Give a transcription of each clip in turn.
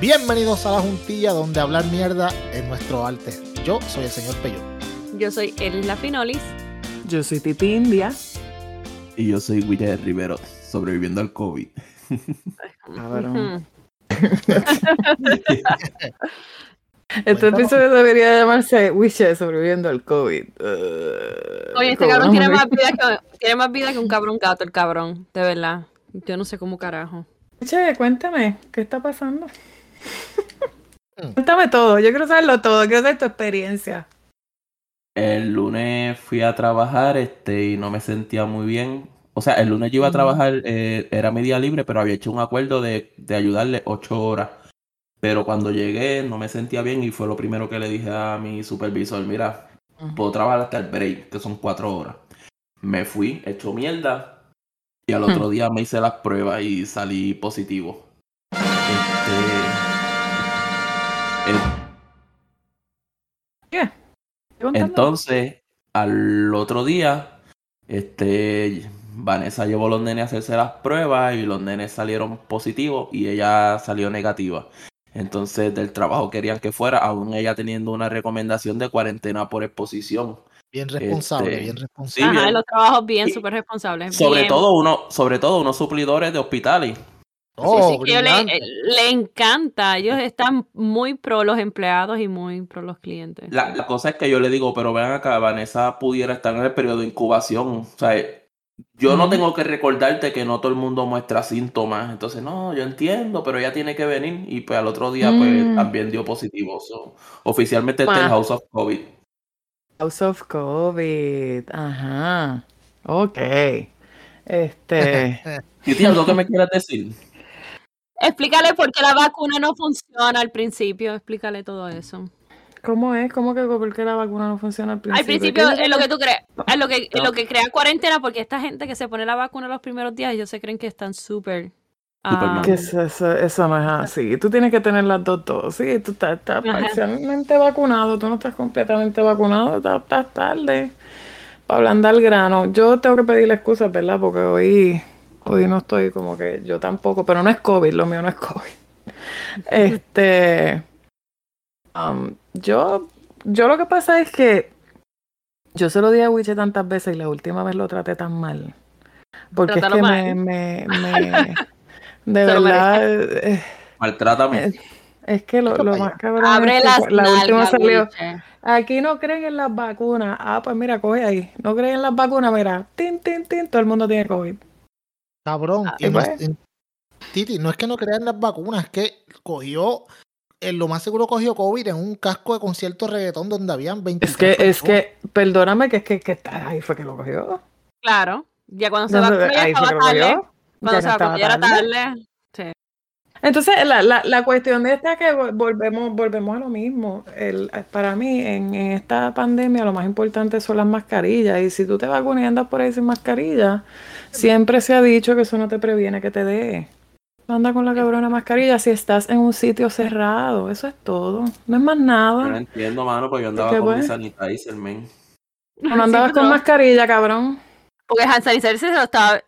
Bienvenidos a la juntilla donde hablar mierda es nuestro arte. Yo soy el señor Peyo. Yo soy Elis Finolis. Yo soy Titi India. Y yo soy William Rivero, sobreviviendo al COVID. Cabrón. Este episodio debería llamarse Wishes sobreviviendo al COVID. Uh, Oye, este cabrón tiene más, vida que, tiene más vida que un cabrón gato, el cabrón, de verdad. Yo no sé cómo carajo. Che, cuéntame, ¿qué está pasando? cuéntame todo, yo quiero saberlo todo, quiero saber tu experiencia. El lunes fui a trabajar este, y no me sentía muy bien. O sea, el lunes yo iba a trabajar, eh, era mi día libre, pero había hecho un acuerdo de, de ayudarle ocho horas. Pero cuando llegué no me sentía bien y fue lo primero que le dije a mi supervisor, mira, puedo trabajar hasta el break, que son cuatro horas. Me fui, hecho mierda, y al otro día me hice las pruebas y salí positivo. Este... Entonces, al otro día, este, Vanessa llevó a los nenes a hacerse las pruebas y los nenes salieron positivos y ella salió negativa. Entonces, del trabajo querían que fuera, aún ella teniendo una recomendación de cuarentena por exposición. Bien responsable, Este, bien sí, responsable. Ajá, bien. los trabajos bien, súper responsables. Sobre bien. todo uno, sobre todo unos suplidores de hospitales. Oh, Sí, sí, que yo le, encanta. Ellos están muy pro los empleados y muy pro los clientes. La, la cosa es que yo le digo, pero vean acá, Vanessa pudiera estar en el periodo de incubación. O sea, yo no tengo que recordarte que no todo el mundo muestra síntomas. Entonces, no, yo entiendo, pero ella tiene que venir. Y pues al otro día, pues Mm. también dio positivo. So, oficialmente está Wow. en House of COVID. House of COVID. Ajá. Ok. Este. ¿Y tienes algo que me quieras decir? Explícale por qué la vacuna no funciona al principio. Explícale todo eso. ¿Cómo es? ¿Cómo que por qué la vacuna no funciona al principio? Al principio ¿Qué es lo que tú crees, es lo que, es No. lo que crea cuarentena, porque esta gente que se pone la vacuna los primeros días, ellos se creen que están súper. Ah, Que eso, eso, eso no es así. Tú tienes que tener las dos dosis. Tú estás, estás parcialmente vacunado. Tú no estás completamente vacunado. Estás, estás tarde. Para ablandar el grano. Yo tengo que pedirle excusas, ¿verdad? Porque hoy, hoy no estoy como que yo tampoco. Pero no es COVID. Lo mío no es COVID. Este. um, yo, yo lo que pasa es que yo se lo di a Wiche tantas veces y la última vez lo traté tan mal. Porque es que mal. me, me, me- de verdad, eh, Maltrátame. eh, es que lo, lo más cabrón Abre es que las cu- la última salió, Wiche. aquí no creen en las vacunas. Ah, pues mira, coge ahí. No creen en las vacunas, mira, tin, tin, tin, todo el mundo tiene COVID. Cabrón. Ah, y no es- en- Titi, no es que no crean las vacunas, es que cogió, en lo más seguro cogió COVID en un casco de concierto reggaetón donde habían 20 Es que, es que, perdóname, que es que, que está- ahí fue que lo cogió. Claro, ya cuando se Entonces, vacunó ya estaba tarde. Cuando Ya se no vacunó estaba ya era tarde. Sí. Entonces, la, la, la cuestión de esta es que vol- volvemos, volvemos a lo mismo. El, para mí, en, en esta pandemia, lo más importante son las mascarillas. Y si tú te vacunas y andas por ahí sin mascarilla, siempre se ha dicho que eso no te previene que te dé. Anda con la cabrona mascarilla si estás en un sitio cerrado. Eso es todo. No es más Yo no nada. entiendo, mano, porque yo andaba ¿Qué con mi pues? sanitizer, men. No andabas Sí, con mascarilla, cabrón. Porque Hans Sanitizer se lo estaba.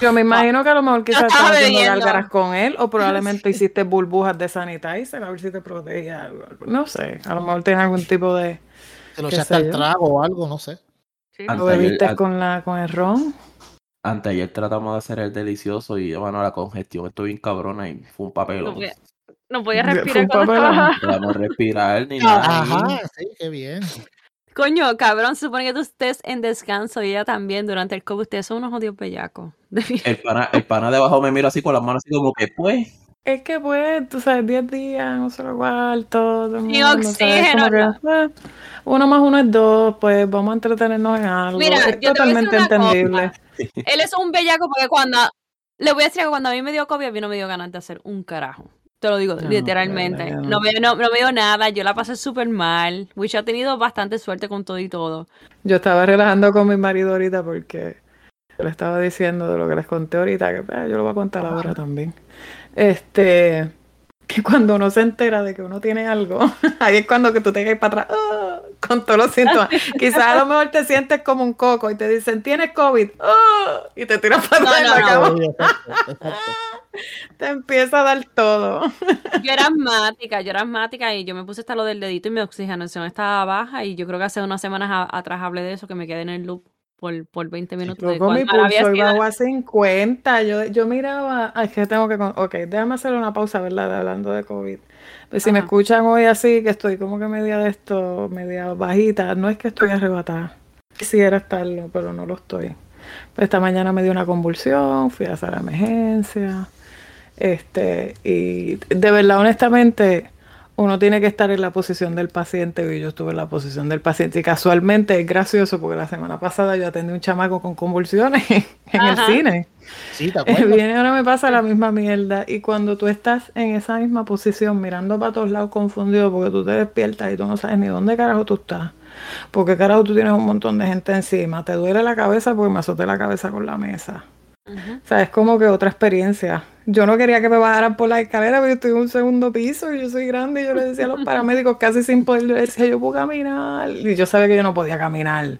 Yo me imagino que a lo mejor quizás estaba estabas haciendo gárgaras con él o probablemente hiciste burbujas de sanitizer a ver si te protege algo. No sé, a lo mejor tienes algún tipo de... se lo echaste al trago o algo, no sé. Sí. Lo bebiste con, la, con el ron. Anteayer tratamos de hacer el delicioso y, bueno, la congestión estoy bien cabrona y fue un papel. No podía, no podía Fue un respirar papelón. No podíamos respirar ni nada. Ajá, sí, qué bien. Coño, cabrón, se supone que tú estés en descanso y ella también durante el COVID. Ustedes son unos jodidos bellacos. El pana, el pana de abajo me mira así con las manos así como que, pues, Es que pues, tú sabes, 10 días, un solo cuarto, todo el Sin mundo, ¿sabes? oxígeno, que, eh, uno más uno es dos, pues vamos a entretenernos en algo. Mira, es yo totalmente entendible. Él es un bellaco porque cuando. Le voy a decir que cuando a mí me dio COVID, a mí no me dio ganas de hacer un carajo. Te lo digo No, literalmente. No no. me, no, no me dio nada. Yo la pasé súper mal. Wish ha tenido bastante suerte con todo y todo. Yo estaba relajando con mi marido ahorita porque le estaba diciendo de lo que les conté ahorita, que pues, yo lo voy a contar ahora también. Este, que cuando uno se entera de que uno tiene algo, ahí es cuando que tú te caes para atrás ¡ah! con todos los síntomas. Quizás a lo mejor te sientes como un coco y te dicen, tienes COVID, ¡ah! y te tiras para No, atrás en no, la no. cama. Sí, exacto, exacto. Te empieza a dar todo. Yo era asmática, yo era asmática y yo me puse hasta lo del dedito y mi oxigenación estaba baja y yo creo que hace unas semanas a- atrás hablé de eso, que me quedé en el loop por, por 20 minutos. de Loco, mi pulso iba a 50. Yo, yo miraba, es que tengo que, ok, déjame hacer una pausa, ¿verdad? Hablando de COVID. Pues si me escuchan hoy así, que estoy como que media de esto, media bajita, no es que estoy arrebatada. Quisiera estarlo, pero no lo estoy. Pues esta mañana me dio una convulsión, fui a hacer la emergencia. Este, y de verdad, honestamente, uno tiene que estar en la posición del paciente y yo estuve en la posición del paciente y casualmente es gracioso porque la semana pasada yo atendí a un chamaco con convulsiones en el cine. Sí, ¿te acuerdas? Viene ahora me pasa la misma mierda y cuando tú estás en esa misma posición mirando para todos lados confundido porque tú te despiertas y tú no sabes ni dónde carajo tú estás. Porque carajo tú tienes un montón de gente encima, te duele la cabeza porque me azoté la cabeza con la mesa. O sea, es como que otra experiencia. Yo no quería que me bajaran por la escalera porque estoy en un segundo piso y yo soy grande y yo le decía a los paramédicos casi sin poder, yo decía, yo puedo caminar. Y yo sabía que yo no podía caminar.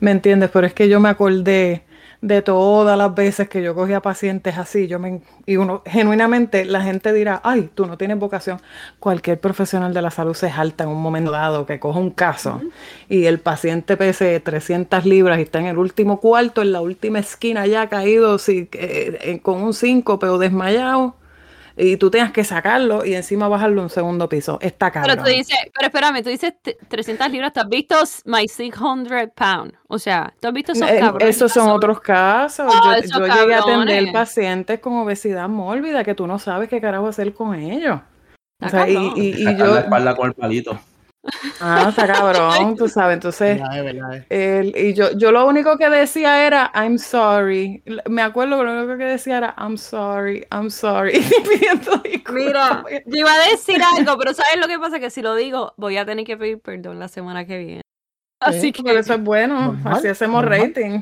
¿Me entiendes? Pero es que yo me acordé de todas las veces que yo cogía pacientes así, yo me, y uno, genuinamente, la gente dirá, ay, tú no tienes vocación. Cualquier profesional de la salud se jalta en un momento dado que coja un caso y el paciente pese 300 libras y está en el último cuarto, en la última esquina ya caído sí, eh, eh, con un síncope o desmayado y tú tengas que sacarlo y encima bajarlo a un segundo piso. Está cabrón. Pero tú dices, pero espérame, tú dices t- 300 libras, ¿tú has visto My 600 Pound? O sea, ¿tú has visto esos Eh, cabrones? esos son otros casos. Ah, yo llegué a atender pacientes con obesidad mórbida que tú no sabes qué carajo hacer con ellos. O sea, y, y- y yo, la espalda con el palito. Ah, está cabrón, tú sabes. Entonces, Verdad, verdad, es. El- y yo, yo lo único que decía era, I'm sorry. Me acuerdo que lo único que decía era, I'm sorry, I'm sorry. Pidiendo disculpas. Mira, yo iba a decir algo, pero ¿sabes lo que pasa? Que si lo digo, voy a tener que pedir perdón la semana que viene. Así que Pero eso es bueno, Normal, así hacemos normal. rating.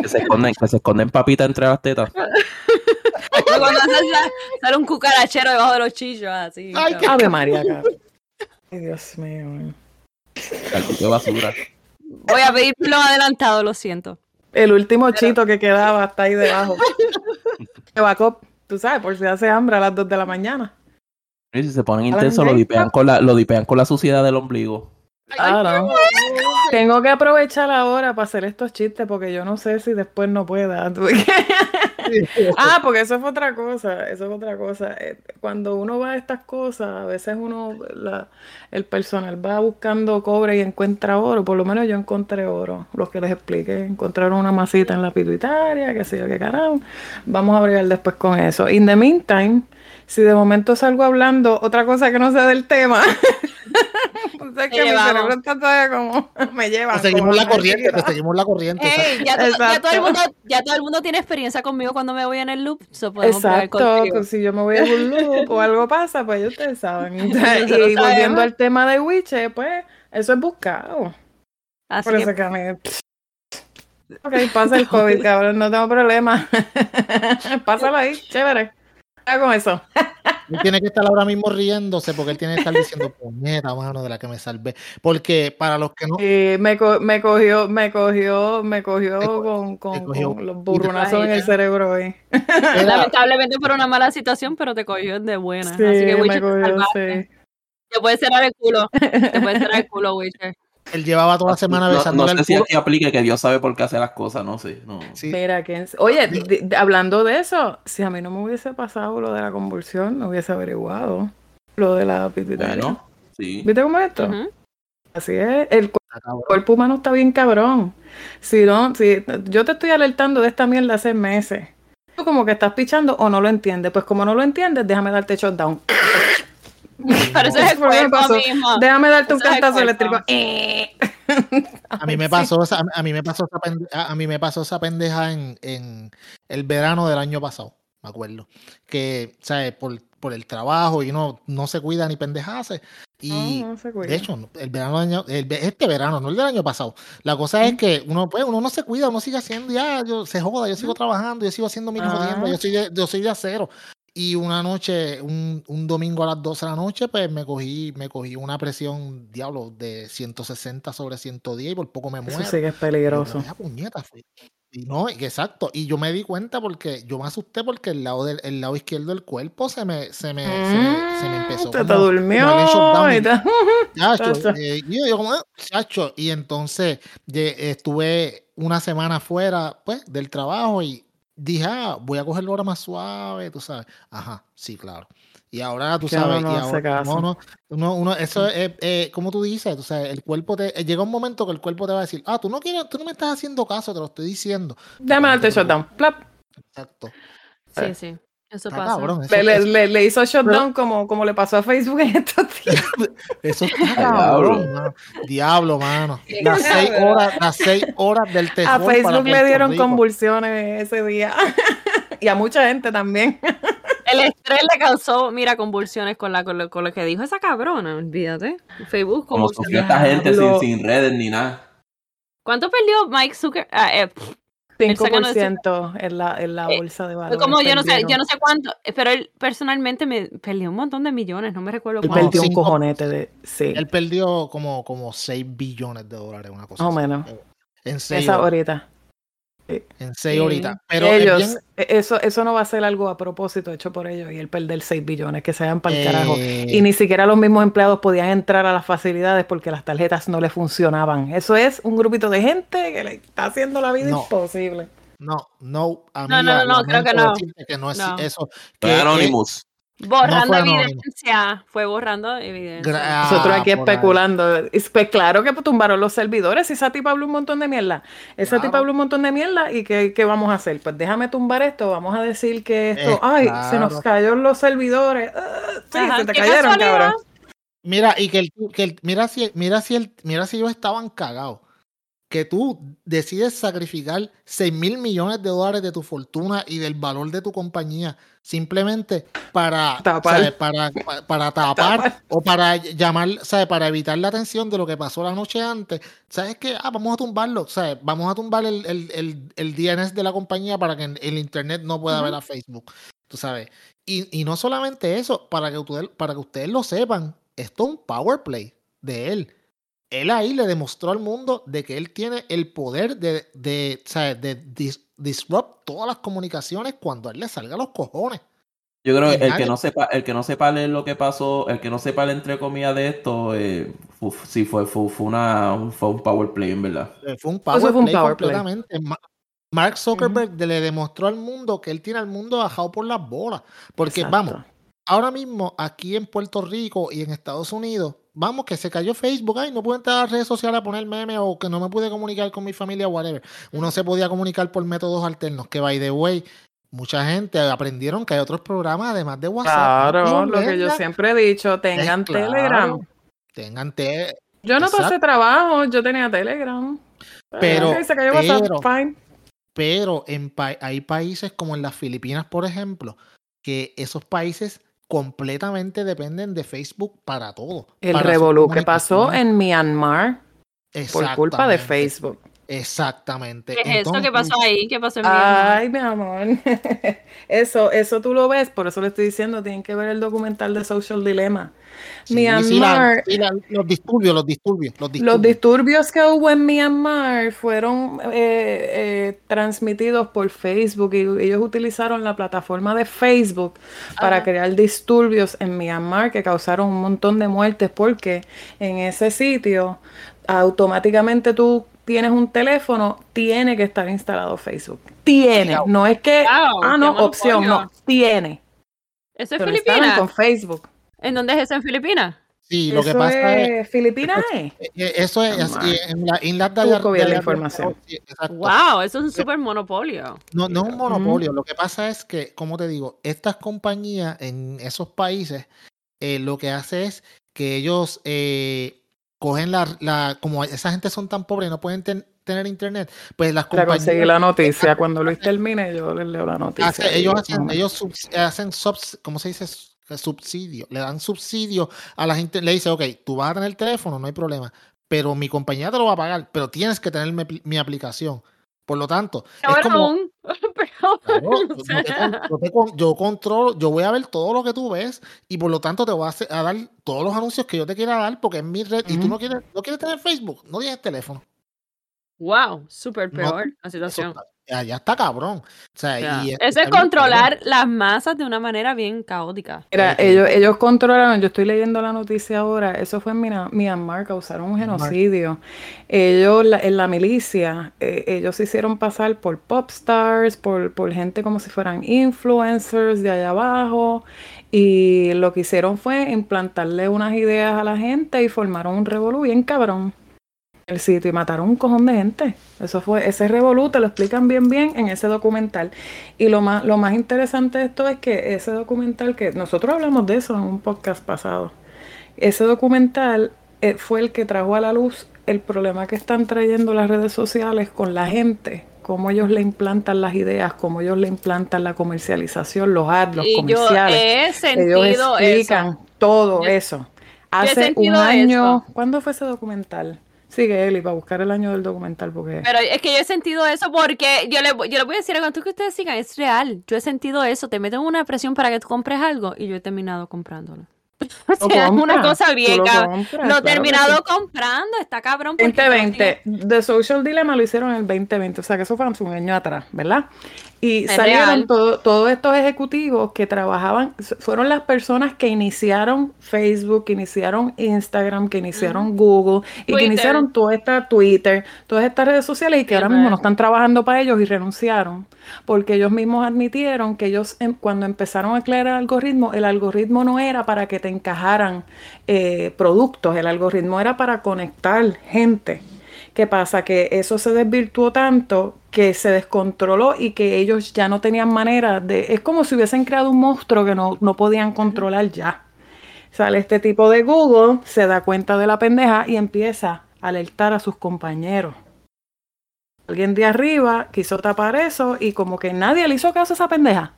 Que se esconden, que se esconden papitas entre las tetas. cuando sale, sale un cucarachero debajo de los chillos, así. Ay, qué- Ave María, cara. Ay, Dios mío. Cartito de basura. Voy a pedir perdón adelantado, lo siento. El último chito que quedaba está ahí debajo. Evacop, tú sabes, por si hace hambre a las 2 de la mañana. Y si se ponen intensos, lo dipean con la, lo dipean con la suciedad del ombligo. Claro. Tengo que aprovechar ahora para hacer estos chistes porque yo no sé si después no pueda. ah, porque eso fue otra cosa, eso fue otra cosa. Eh, Cuando uno va a estas cosas, a veces uno, la- el personal va buscando cobre y encuentra oro. Por lo menos yo encontré oro. Los que les expliqué, encontraron una masita en la pituitaria, qué sé yo, qué carajo. Vamos a bregar después con eso. In the meantime, si de momento salgo hablando otra cosa que no sea del tema, o sea, que mi cerebro está todavía como me lleva. Te seguimos la corriente, te seguimos la corriente. Ey, ya, to- ya todo el mundo, ya todo el mundo tiene experiencia conmigo cuando me voy en el loop. So Exacto, que si yo me voy a un loop o algo pasa, pues ya ustedes saben. y volviendo sabemos. al tema de Wiche, pues eso es buscado. Así Por que, eso que a mí. Ok, pasa el COVID, cabrón, no tengo problema. Pásalo ahí, chévere. Hago con eso. Él tiene que estar ahora mismo riéndose porque él tiene que estar diciendo, puñeta, mano, de la que me salvé. Porque para los que no, me, co- me cogió, me cogió, me cogió co- con, con, te cogió. con los burronazos en el cerebro hoy. era- lamentablemente por una mala situación, pero te cogió de buena. Sí, Así que, me Witcher, te cogió, salvaste. sí. Te puedes cerrar el culo. Te puedes cerrar el culo, Witcher. Él llevaba toda la semana No, no sé el si aquí aplique que Dios sabe por qué hace las cosas, no sé. No. Sí. Mira, ¿quién s- Oye, hablando de eso, si a mí no me hubiese pasado lo de la convulsión, no hubiese averiguado lo de la pituitaria. Bueno, sí. ¿Viste cómo es esto? Así es, el cu- cabrón. cuerpo humano está bien cabrón. Si no, si yo te estoy alertando de esta mierda hace meses. Tú como que estás pichando o no lo entiendes. Pues como no lo entiendes, déjame darte shutdown. Pero eso es el cuerpo mismo. Déjame darte un Eso cantazo eléctrico. Eh. A mí me Sí. pasó esa, a mí me pasó esa pende- a mí me pasó esa pendeja en, en el verano del año pasado, me acuerdo. Que, ¿sabes? Por, por el trabajo y no, no se cuida ni pendejase. Y No, no se cuida. de hecho, el verano del año- el este verano, no el del año pasado. La cosa es que uno, pues, uno no se cuida, uno sigue haciendo ya, yo, se joda, yo sigo trabajando, yo sigo haciendo mis Ah. jodiendas, yo soy de, yo soy de acero. Y una noche, un, un domingo a las 12 de la noche, pues me cogí, me cogí una presión, diablo, de 160 sobre 110 y por poco me muero. Eso sí que es Y yo, peligroso. "Vaya puñeta, fui". Y no, exacto. Y yo me di cuenta porque yo me asusté porque el lado del el lado izquierdo del cuerpo se me, se me, se me, se me empezó Mm, te como, como durmió y te- Chacho, eh, yo, yo como, "Ah, chacho", y entonces de- estuve una semana fuera pues del trabajo y dije, ah, voy a cogerlo ahora más suave, tú sabes. Ajá, sí, claro. Y ahora tú sabes, no y hace ahora, no, no, uno, uno, eso es, eh, como tú dices, tú sabes, el cuerpo te, eh, llega un momento que el cuerpo te va a decir, ah, tú no quieres, tú no me estás haciendo caso, te lo estoy diciendo. Déjame No te darte shutdown. Plap. Exacto. Sí, sí. Eso Está pasa. cabrón, eso, Le, le- eso- le- le hizo shutdown como, como le pasó a Facebook en estos días. eso está Diablo. cabrón, mano. Diablo, mano. Las seis horas, las seis horas del terror A Facebook le dieron Rico. convulsiones ese día. y a mucha gente también. El estrés le causó, mira, convulsiones con, la, con, lo, con lo que dijo esa cabrona, olvídate. Facebook, Como sufrió esta gente sin, redes ni nada. ¿Cuánto perdió Mike Zucker? Ah, eh, pff, 5% en la, en la Eh, bolsa de valores. como yo no sé, yo no sé cuánto, pero él personalmente me perdió un montón de millones, no me recuerdo Él cuánto. perdió un cojonete de. Sí, Él perdió como, como 6 billones de dólares, una cosa más o menos. En 6 Esa horas. ahorita. En 6 Sí. horitas. Pero es ellos, bien, eh, eso, eso no va a ser algo a propósito hecho por ellos y el perder 6 billones, que se vayan para el eh, carajo. Y ni siquiera los mismos empleados podían entrar a las facilidades porque las tarjetas no le funcionaban. Eso es un grupito de gente que le está haciendo la vida No. imposible. No, no, No, no, no, no, creo que no. que no es No. eso. Que Anonymous. Borrando evidencia, fue borrando evidencia. Gra- Nosotros Ah, aquí especulando. Y Pues claro que tumbaron los servidores. Si esa tipa habló un montón de mierda. Esa Claro. tipa habló un montón de mierda. ¿Y qué, qué vamos a hacer? Pues déjame tumbar esto. Vamos a decir que esto. Eh, ay, se nos cayó los servidores. Ah, sí, Ajá, se te cayeron, cabrón. Mira, y que el, que el- mira si mira si el, mira si ellos estaban cagados. Que tú decides sacrificar 6 mil millones de dólares de tu fortuna y del valor de tu compañía simplemente para Tapar. ¿sabes? para, pa- para tapar Tapar. o para llamar, ¿sabes? para evitar la atención de lo que pasó la noche antes. ¿Sabes qué? Ah, vamos a tumbarlo. ¿sabes? Vamos a tumbar el, el, el, el DNS de la compañía para que el internet no pueda ver a Facebook. Tú sabes. Y, y no solamente eso, para que, ustedes, para que ustedes lo sepan, esto es un power play de él. Él ahí le demostró al mundo de que él tiene el poder de, de, ¿sabes? de dis- disrupt todas las comunicaciones cuando a él le salga los cojones. Yo creo que el nadie- que no sepa, el que no sepa leer lo que pasó, el que no sepa el entre comillas de esto, eh, sí fue, fue, fue una, un- fue un power play en verdad. Fue un power fue un play power play. completamente. Ma- Mark Zuckerberg le demostró al mundo que él tiene al mundo bajado por las bolas. Porque Exacto. vamos, ahora mismo aquí en Puerto Rico y en Estados Unidos, vamos, que se cayó Facebook, ay, no puedo entrar a las redes sociales a poner memes o que no me pude comunicar con mi familia, whatever. Uno se podía comunicar por métodos alternos, que by the way, mucha gente aprendieron que hay otros programas además de WhatsApp. Claro, lo que yo siempre he dicho, tengan claro. Telegram. Tengan te- Yo no pasé trabajo, yo tenía Telegram. Pero- se cayó WhatsApp, pero- fine. pero en pa- hay países como en las Filipinas, por ejemplo, que esos países completamente dependen de Facebook para todo. El revolú que pasó en Myanmar por culpa de Facebook. Exactamente. ¿Qué es eso? ¿Qué pasó ahí? ¿Qué pasó en Myanmar? Ay, mi amor. Eso, eso tú lo ves, por eso le estoy diciendo, tienen que ver el documental de Social Dilemma. sí, sí, la- Myanmar, sí, la- los disturbios, los disturbios, los disturbios. Los disturbios que hubo en Myanmar fueron eh, eh, transmitidos por Facebook y ellos utilizaron la plataforma de Facebook para Ajá. crear disturbios en Myanmar que causaron un montón de muertes porque en ese sitio automáticamente tú tienes un teléfono, tiene que estar instalado Facebook. Tiene, Wow. no es que, Wow, ah, no, opción, no, tiene. ¿Eso es Filipinas? con Facebook. ¿En dónde es eso en Filipinas? Sí, lo que pasa es, es Filipinas, ¿eh? eh, eso es, Myanmar. eh, en la Inlas de la información. exacto. Wow, eso es un super monopolio. No, no es un monopolio. Lo que pasa es que, como te digo, estas compañías en esos países eh, lo que hace es que ellos eh, cogen la, la, como esa gente son tan pobres y no pueden ten- tener internet, pues las compañías conseguí la noticia. Cuando Luis termine, yo les leo la noticia. hace- ellos hacen, ellos hacen subs- ¿cómo se dice? Subsidio, le dan subsidio a la gente, le dice, ok, tú vas a tener teléfono, no hay problema, pero mi compañía te lo va a pagar, pero tienes que tener mi, apli- mi aplicación. Por lo tanto, es como. Claro, O yo, te yo te con- yo controlo, yo voy a ver todo lo que tú ves y por lo tanto te voy a, hacer- a dar todos los anuncios que yo te quiera dar porque es mi red y tú no quieres, no quieres tener Facebook, no tienes teléfono. wow, súper No, peor la situación. está- ya está cabrón. O sea, O sea, y eso es controlar las masas de una manera bien caótica. Mira, ellos, ellos controlaron, yo estoy leyendo la noticia ahora, eso fue en Mina- Myanmar, causaron un Myanmar. genocidio. Ellos, la- en la milicia, eh, ellos se hicieron pasar por pop stars, por, por gente como si fueran influencers de allá abajo, y lo que hicieron fue implantarle unas ideas a la gente y formaron un revolú bien cabrón el sitio y mataron un cojón de gente. Eso fue, ese revolú te lo explican bien bien en ese documental. Y lo más, lo más interesante de esto es que ese documental, que nosotros hablamos de eso en un podcast pasado, ese documental eh, fue el que trajo a la luz el problema que están trayendo las redes sociales con la gente, cómo ellos le implantan las ideas, cómo ellos le implantan la comercialización, los ads, los Y yo comerciales. he Ellos explican eso. todo Yo- eso. he Hace un año, eso. ¿cuándo fue ese documental? Sigue Eli para buscar el año del documental porque Pero es que yo he sentido eso porque yo le, yo le voy a decir algo tú que ustedes sigan, es real. Yo he sentido eso, te meten una presión para que tú compres algo y yo he terminado comprándolo. O Lo sea, es una cosa bien lo cabrón. compras, Lo he terminado sí. comprando, está cabrón. porque 2020, The Social Dilemma lo hicieron en el 2020, o sea que eso fue un año atrás, ¿verdad? Y Es salieron todo- todos estos ejecutivos que trabajaban, fueron las personas que iniciaron Facebook, que iniciaron Instagram, que iniciaron Google y que Twitter. iniciaron toda esta Twitter, todas estas redes sociales y que ahora mismo no están trabajando para ellos y renunciaron, porque ellos mismos admitieron que ellos em- cuando empezaron a crear el algoritmo, el algoritmo no era para que te encajaran eh, productos, el algoritmo era para conectar gente. ¿Qué pasa? Que eso se desvirtuó tanto que se descontroló y que ellos ya no tenían manera de... Es como si hubiesen creado un monstruo que no, no podían controlar ya. Sale este tipo de Google, se da cuenta de la pendeja y empieza a alertar a sus compañeros. Alguien de arriba quiso tapar eso y como que nadie le hizo caso a esa pendeja.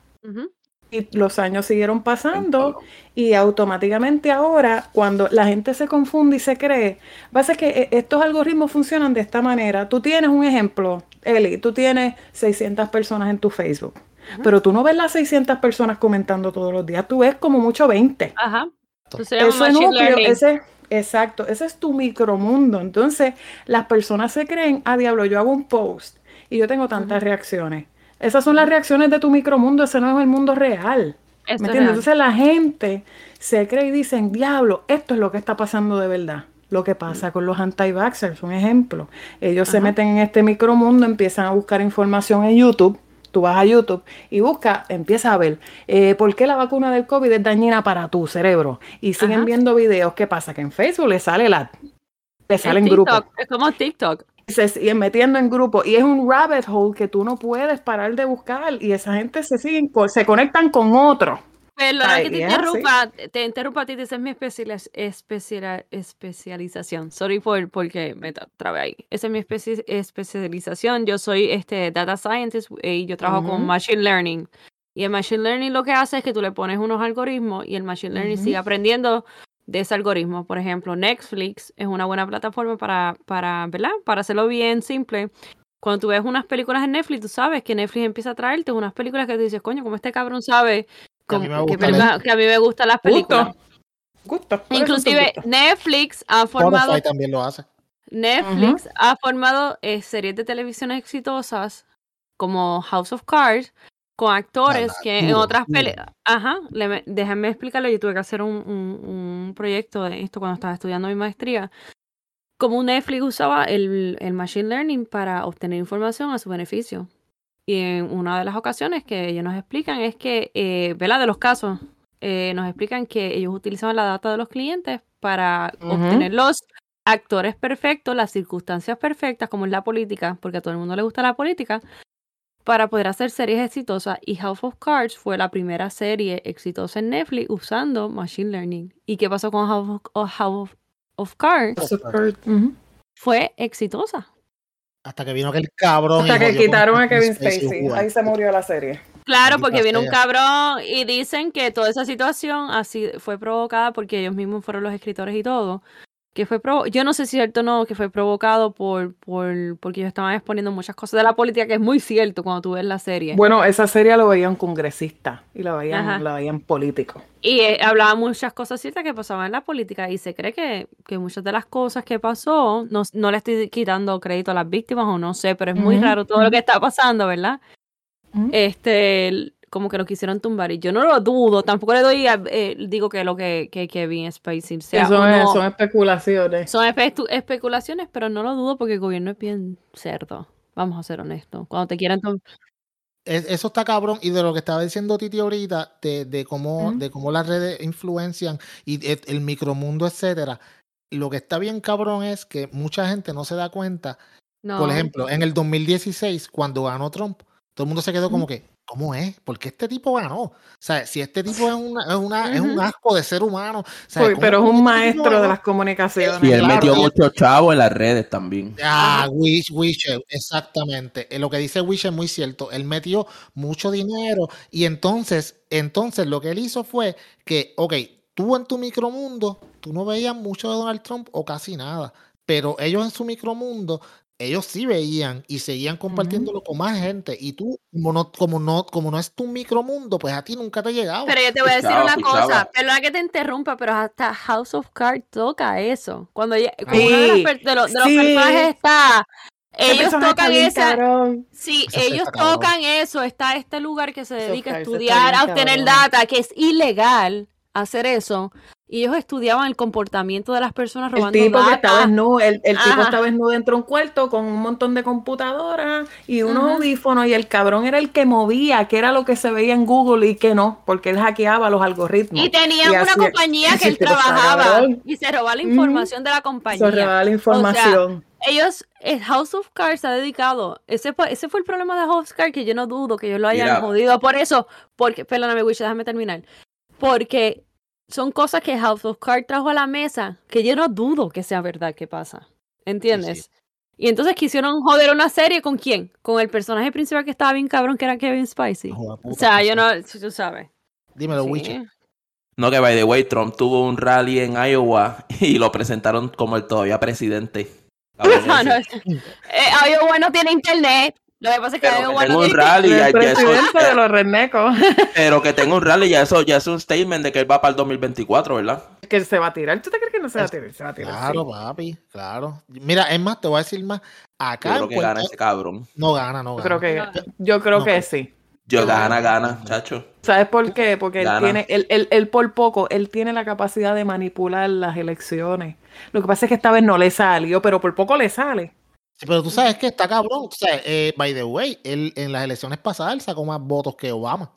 Y los años siguieron pasando y automáticamente ahora, cuando la gente se confunde y se cree, pasa que eh, estos algoritmos funcionan de esta manera. Tú tienes un ejemplo, Eli, tú tienes 600 personas en tu Facebook, pero tú no ves las 600 personas comentando todos los días, tú ves como mucho 20. Ajá. Eso machine núcleo, ese, exacto, ese es tu micromundo. Entonces, las personas se creen, a diablo, yo hago un post y yo tengo tantas reacciones. Esas son las reacciones de tu micromundo, ese no es el mundo real. Esto ¿Me es entiendes? Entonces la gente se cree y dicen, diablo, esto es lo que está pasando de verdad. Lo que pasa con los anti-vaxxers, un ejemplo. Ellos se meten en este micromundo, empiezan a buscar información en YouTube. Tú vas a YouTube y busca, empieza a ver eh, por qué la vacuna del COVID es dañina para tu cerebro. Y siguen Ajá. viendo videos. ¿Qué pasa? Que en Facebook le sale la, le Es sale en grupo TikTok, Es como TikTok. Y se siguen metiendo en grupo y es un rabbit hole que tú no puedes parar de buscar y esa gente se siguen se conectan con otro. Perdona que te interrumpa, te interrumpa a ti, esa es mi especiala- especialización. Sorry por porque me tra- trabé ahí. Esa es mi especi- especialización. Yo soy este data scientist eh, y yo trabajo con machine learning. Y el machine learning lo que hace es que tú le pones unos algoritmos y el machine learning sigue aprendiendo de ese algoritmo. Por ejemplo, Netflix es una buena plataforma para, para, ¿verdad? Para hacerlo bien simple. Cuando tú ves unas películas en Netflix, tú sabes que Netflix empieza a traerte unas películas que tú dices, coño, como este cabrón sabe Que a mí como- me que, gusta películas- que a mí me gustan las películas. Gusto. Gusto. ¿Cuáles son tus Inclusive? Netflix ha formado Spotify también lo hace. Netflix ha formado eh, series de televisión exitosas como House of Cards con actores que en otras películas. Ajá, le me- déjame explicarlo. Yo tuve que hacer un, un- un proyecto de esto cuando estaba estudiando mi maestría. Como Netflix usaba el, el Machine Learning para obtener información a su beneficio. Y en una de las ocasiones que ellos nos explican es que, eh, ¿verdad? De los casos, eh, nos explican que ellos utilizaban la data de los clientes para obtener los actores perfectos, las circunstancias perfectas, como es la política, porque a todo el mundo le gusta la política, para poder hacer series exitosas. Y House of Cards fue la primera serie exitosa en Netflix usando Machine Learning. ¿Y qué pasó con House of, House of Cards? Super- ujú. Fue exitosa. Hasta que vino aquel cabrón. Hasta que quitaron a Kevin Spacey. Ahí se murió la serie. Claro, porque vino un cabrón y dicen que toda esa situación así fue provocada porque ellos mismos fueron los escritores y todo. Que fue provo yo no sé si es cierto o no, que fue provocado por, por porque ellos estaban exponiendo muchas cosas de la política, que es muy cierto cuando tú ves la serie. Bueno, esa serie lo veían congresista y la veían, la veían político. Y eh, hablaba muchas cosas ciertas que pasaban en la política y se cree que, que muchas de las cosas que pasó, no, no, le estoy quitando crédito a las víctimas o no sé, pero es muy raro todo lo que está pasando, ¿verdad? Este, como que lo quisieron tumbar y yo no lo dudo, tampoco le doy, eh, digo que lo que, que Kevin Spacey sea son, son especulaciones. Son especulaciones, pero no lo dudo porque el gobierno es bien cerdo, vamos a ser honestos. Cuando te quieran eso está cabrón y de lo que estaba diciendo Titi ahorita de, de cómo de cómo las redes influencian y el, micromundo etcétera lo que está bien cabrón es que mucha gente no se da cuenta. Por ejemplo en el 2016 cuando ganó Trump todo el mundo se quedó como que ¿Cómo es? ¿Por qué este tipo ganó? O sea, si este tipo es, una, es, una, es un asco de ser humano. pero es un este maestro de las comunicaciones. Y él metió mucho chavo en las redes también. Ah, Wish, Wish, exactamente. Eh, lo que dice Wish es muy cierto. Él metió mucho dinero y entonces, entonces lo que él hizo fue que, ok, tú en tu micromundo, tú no veías mucho de Donald Trump o casi nada. Pero ellos en su micromundo ellos sí veían y seguían compartiéndolo con más gente. Y tú, como no, como no, como no es tu micromundo, pues a ti nunca te ha llegado. Pero yo te voy a decir una cosa, perdona que te interrumpa, pero hasta House of Cards toca eso. Cuando uno de, los, personajes está. Ellos tocan esa. Sí, ellos tocan eso. Está este lugar que se dedica a estudiar, a obtener data, que es ilegal hacer eso. Y ellos estudiaban el comportamiento de las personas robando el tipo estaba desnudo, el, tipo estaba desnudo dentro de un cuarto con un montón de computadoras y unos audífonos y el cabrón era el que movía, que era lo que se veía en Google y que no, porque él hackeaba los algoritmos. Y tenía una compañía que él trabajaba y se robaba la información de la compañía. Se robaba la información. ellos, el House of Cards ha dedicado, ese fue, ese fue el problema de House of Cards, que yo no dudo que ellos lo hayan jodido por eso, porque, perdóname, Wish, déjame terminar. Porque son cosas que House of Cards trajo a la mesa que yo no dudo que sea verdad que pasa. ¿Entiendes? Y entonces quisieron joder una serie con quién? Con el personaje principal que estaba bien cabrón, que era Kevin Spacey. o sea, yo no, tú sabes. Dímelo, Witcher. No, que by the way, Trump tuvo un rally en Iowa y lo presentaron como el todavía presidente. no, no, eh, Iowa no tiene internet. Lo que pasa es que, tengo un rally ya, eso, de los renecos. Pero que tengo un rally ya eso ya es un statement de que él va para el 2024, ¿verdad? Que se va a tirar. ¿Tú te crees que no se va a tirar? Se va a tirar. Claro, papi, claro. Mira, es más, te voy a decir más. Acá yo creo que gana ese cabrón. No gana, no gana. Yo creo que, yo creo que sí. Yo gana, gana, chacho. ¿Sabes por qué? Porque él tiene, él, él, él, por poco, él tiene la capacidad de manipular las elecciones. Lo que pasa es que esta vez no le salió, pero por poco le sale. Sí, pero tú sabes que está cabrón. O sea, eh, by the way, él en las elecciones pasadas él sacó más votos que Obama.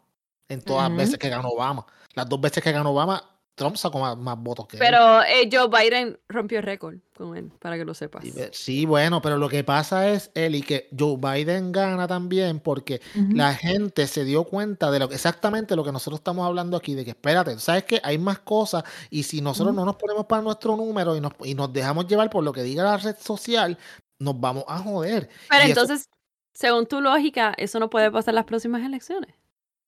En todas las veces que ganó Obama. Las dos veces que ganó Obama, Trump sacó más, votos que pero, él. Pero eh, Joe Biden rompió récord con él, para que lo sepas. Sí, bueno, pero lo que pasa es, Eli, que Joe Biden gana también porque la gente se dio cuenta de lo exactamente lo que nosotros estamos hablando aquí, de que espérate, sabes que hay más cosas y si nosotros no nos ponemos para nuestro número y nos, y nos dejamos llevar por lo que diga la red social, nos vamos a joder. Pero entonces, según tu lógica, eso no puede pasar en las próximas elecciones.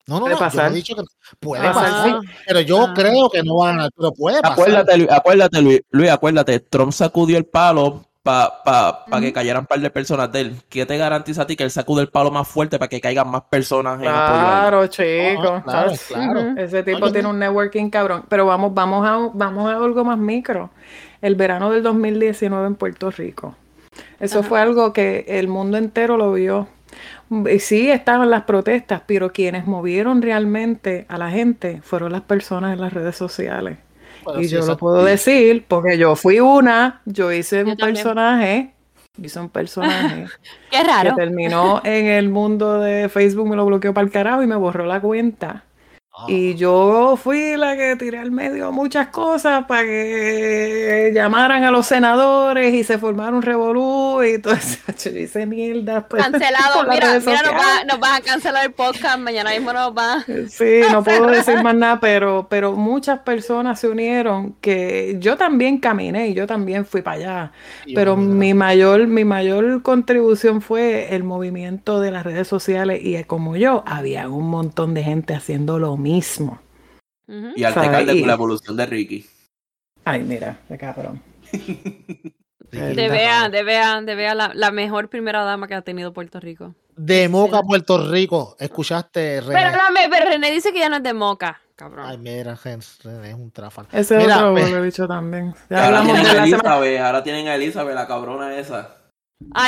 No, no, no, yo he dicho que puede pasar, pero yo ah. creo que no va a ganar, pero puede pasar. Acuérdate, Luis, acuérdate, Luis, Luis acuérdate, Trump sacudió el palo para pa, pa que cayeran un par de personas de él. ¿Qué te garantiza a ti que él sacude el palo más fuerte para que caigan más personas en Claro, chico. claro, claro. Ese tipo tiene un networking cabrón. Pero vamos, vamos a, vamos a algo más micro. El verano del 2019 en Puerto Rico. Eso fue algo que el mundo entero lo vio. Y sí, estaban las protestas, pero quienes movieron realmente a la gente fueron las personas en las redes sociales. y yo lo puedo decir porque yo fui una, yo hice un personaje, hice un personaje Qué raro. que terminó en el mundo de Facebook, me lo bloqueó para el carajo y me borró la cuenta. Y yo fui la que tiré al medio muchas cosas para que llamaran a los senadores y se formara un revolú y todo eso. Yo hice mierda. Pues, Cancelado. mira, mira nos, va, nos vas a cancelar el podcast. Mañana mismo nos va. Sí, no puedo decir más nada, pero, pero muchas personas se unieron que yo también caminé y yo también fui para allá. pero mi mayor, mi mayor contribución fue el movimiento de las redes sociales y como yo, había un montón de gente haciendo lo mismo. Y al con la evolución de Ricky. Ay, mira, de cabrón. De vea, de vea, de vea la, la mejor primera dama que ha tenido Puerto Rico. De Moca, Puerto Rico. ¿Escuchaste, René? Pero, no, me- pero René dice que ya no es de Moca, cabrón. Ay, mira, René es un tráfala. Ese es Mira, otro pues, huele bicho también. Ya ahora hablamos tienen de semana. Elizabeth, ahora tienen a Elizabeth, la cabrona esa.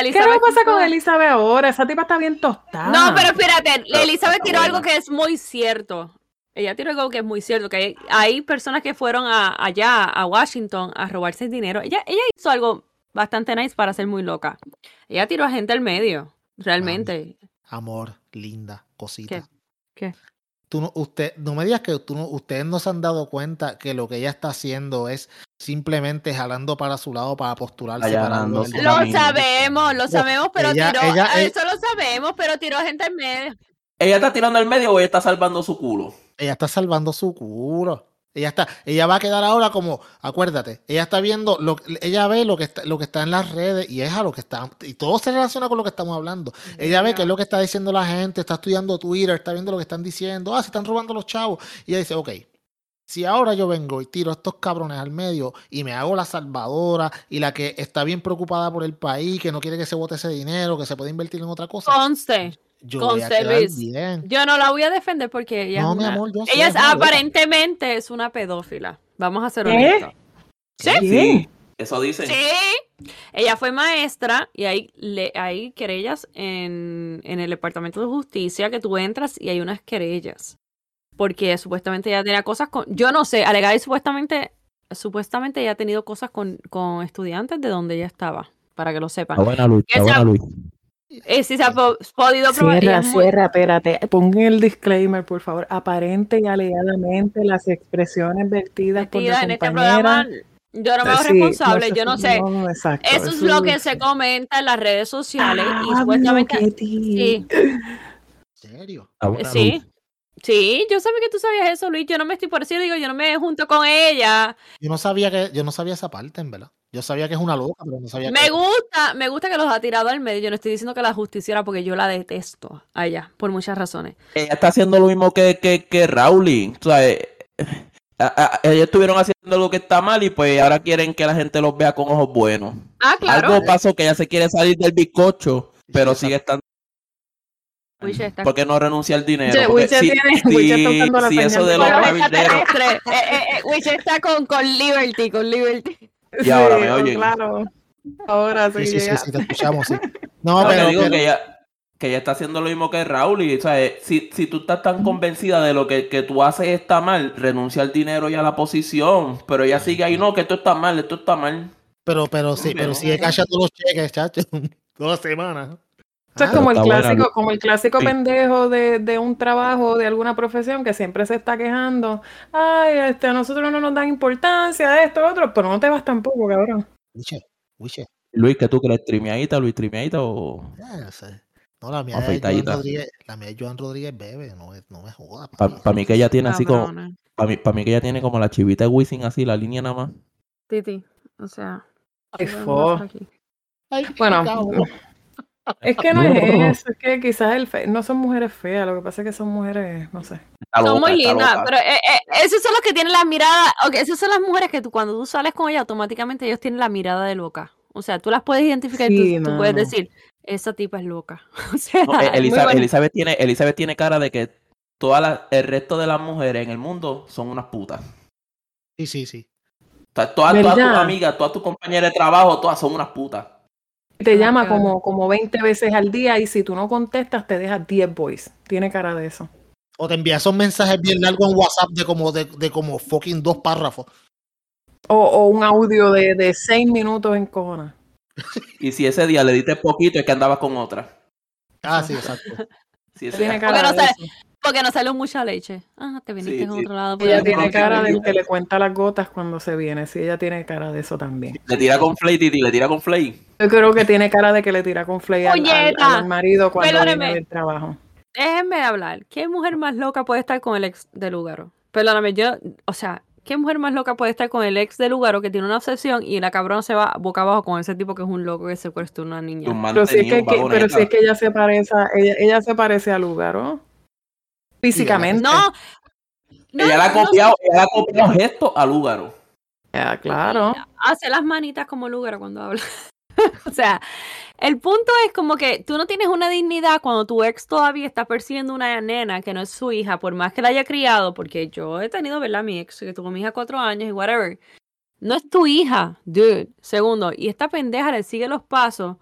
¿Qué le pasa con Elizabeth ahora? Esa tipa está bien tostada. No, pero espérate, Elizabeth tiró algo que es muy cierto. Ella tiró algo que es muy cierto, que hay, hay personas que fueron a- allá, a Washington, a robarse el dinero. Ella, ella hizo algo bastante nice para ser muy loca. Ella tiró a gente al medio, realmente. Amor, linda, cosita. ¿Qué? ¿Qué? Tú no, usted, no me digas que tú no- ustedes no se han dado cuenta que lo que ella está haciendo es simplemente jalando para su lado para postularse para. Lo camino. sabemos, lo sabemos, pero ella- tiró, ella- ella- eso lo sabemos, pero tiró a gente al medio. ¿Ella está tirando al medio o ella está salvando su culo? Ella está salvando su culo. Ella está, ella va a quedar ahora como, acuérdate, ella está viendo, lo, ella ve lo que está, lo que está en las redes y es a lo que está, y todo se relaciona con lo que estamos hablando. Ella ve que es lo que está diciendo la gente, está estudiando Twitter, está viendo lo que están diciendo, ah, se están robando los chavos. Y ella dice, ok, si ahora yo vengo y tiro a estos cabrones al medio y me hago la salvadora y la que está bien preocupada por el país, que no quiere que se vote ese dinero, que se puede invertir en otra cosa, Conste, yo voy a conste, quedar Luis. bien. yo no la voy a defender porque ella No, es mi una- amor, yo ella es aparentemente es una pedófila. Vamos a ser honestos. ¿Sí? ¿Quién? Eso dicen. Sí. Ella fue maestra y hay, le, hay querellas en, en el Departamento de Justicia que tú entras y hay unas querellas. Porque supuestamente ella tenía cosas con. Yo no sé, alegada y supuestamente. Supuestamente ella ha tenido cosas con, con estudiantes de donde ella estaba. Para que lo sepan. buena Luis, está buena, Luis. Eh, sí se ha po- podido probar. Cierra, cierra, espérate. Pon el disclaimer, por favor. Aparente y alegadamente las expresiones vertidas por la en este compañera. programa. Yo no me hago Sí, responsable, sé yo no si- sé. exacto, Eso es lo que se comenta en las redes sociales y Pablo, supuestamente. qué ti- Sí. ¿En serio? Eh, Sí. Sí, yo sabía que tú sabías eso, Luis. Yo no me estoy por decir, digo, yo no me junto con ella. Yo no sabía que, yo no sabía esa parte, en verdad. Yo sabía que es una loca, pero no sabía Me que. gusta, me gusta que los ha tirado al medio. Yo no estoy diciendo que la justiciera porque yo la detesto a ella, por muchas razones. Ella está haciendo lo mismo que, que, que Rowling. O sea, eh, a- a- ellos estuvieron haciendo lo que está mal y pues ahora quieren que la gente los vea con ojos buenos. Ah, claro. Algo pasó que ella se quiere salir del bizcocho, pero sigue estando. Wiche está- ¿Por qué no renuncia al dinero? Wiche- Porque Wiche si, tiene- si- está si eso de los extraterrestres. Eh, eh, eh, Wiche está con, con Liberty, con Liberty. Y ahora me Sí, oyen. Claro. Ahora sí, Sí, sí, sí, te escuchamos, sí. No, No, pero, que digo pero- que ella, que ella está haciendo lo mismo que Raúl. Y, o sea, eh, si, si tú estás tan convencida de lo que, que tú haces está mal, renuncia al dinero y a la posición. Pero ella sigue ahí, no, que esto está mal, esto está mal. pero, pero sí, Hombre, pero no. sigue cachando los cheques, chacho. Dos semanas. Es como el buena, clásico, como el clásico Sí. pendejo de, de un trabajo, de alguna profesión que siempre se está quejando. Ay, este, a nosotros no nos dan importancia, esto, otro, pero no te vas tampoco, cabrón. Wiche, Wiche. Luis, ¿qué tú crees? ¿Trimeadita, Luis Trimeadita o...? Ah, no sé. No, la mía es Joan. Rodríguez, la mía es Joan Rodríguez Bebe, no, no me jodas. Para mí que ella tiene así como... Para mí, pa' mí que ella tiene como la chivita de Wisin así, la línea nada más. Titi, o sea. Ay. Ay, Bueno, cabrón. Es que no es eso, es que quizás el fe- no son mujeres feas, lo que pasa es que son mujeres, no sé. Son muy lindas, pero eh, eh, esos son los que tienen la mirada, ok, esas son las mujeres que tú cuando tú sales con ellas automáticamente ellos tienen la mirada de loca. O sea, tú las puedes identificar y tú, tú puedes decir, esa tipa es loca. O sea, No, eh, buena. Elizabeth, tiene, Elizabeth tiene cara de que todas las, el resto de las mujeres en el mundo son unas putas. Sí, sí, sí. O sea, todas, todas tus amigas, todas tus compañeras de trabajo, todas son unas putas. Te llama como, como 20 veces al día y si tú no contestas te deja 10 voice. Tiene cara de eso. O te envía esos mensajes bien largos en WhatsApp de como, de, de como fucking dos párrafos. O, o un audio de, de 6 minutos en cojona. Y si ese día le diste poquito, es que andabas con otra. Ah, sí, exacto. Si ese Tiene día- cara no de sabe- eso. Porque no salió mucha leche. Ah, te viniste Sí, en sí. otro lado. Ella tiene no, cara sí, del que le cuenta las gotas cuando se viene. Sí, ella tiene cara de eso también. le tira con Flay, Titi, le tira con Flay. Yo creo que tiene cara de que le tira con flay al, al- marido cuando Perdóneme. viene del trabajo. Déjenme hablar. ¿Qué mujer más loca puede estar con el ex de Lugaro? Perdóname, yo, o sea, ¿qué mujer más loca puede estar con el ex de Lugaro que tiene una obsesión y la cabrona se va boca abajo con ese tipo que es un loco que secuestró a una niña? Pero si es que, un que- pero si es que ella se parece, a- ella, ella se parece a Lugaro. Físicamente. No, no, ella le ha copiado, ella le ha copiado gestos al Lúgaro. Ya, claro. Hace las manitas como Lugaro cuando habla. o sea, el punto es como que tú no tienes una dignidad cuando tu ex todavía está persiguiendo una nena que no es su hija, por más que la haya criado, porque yo he tenido, ¿verdad? Mi ex que tuvo mi hija cuatro años y whatever. No es tu hija, dude. Segundo, y esta pendeja le sigue los pasos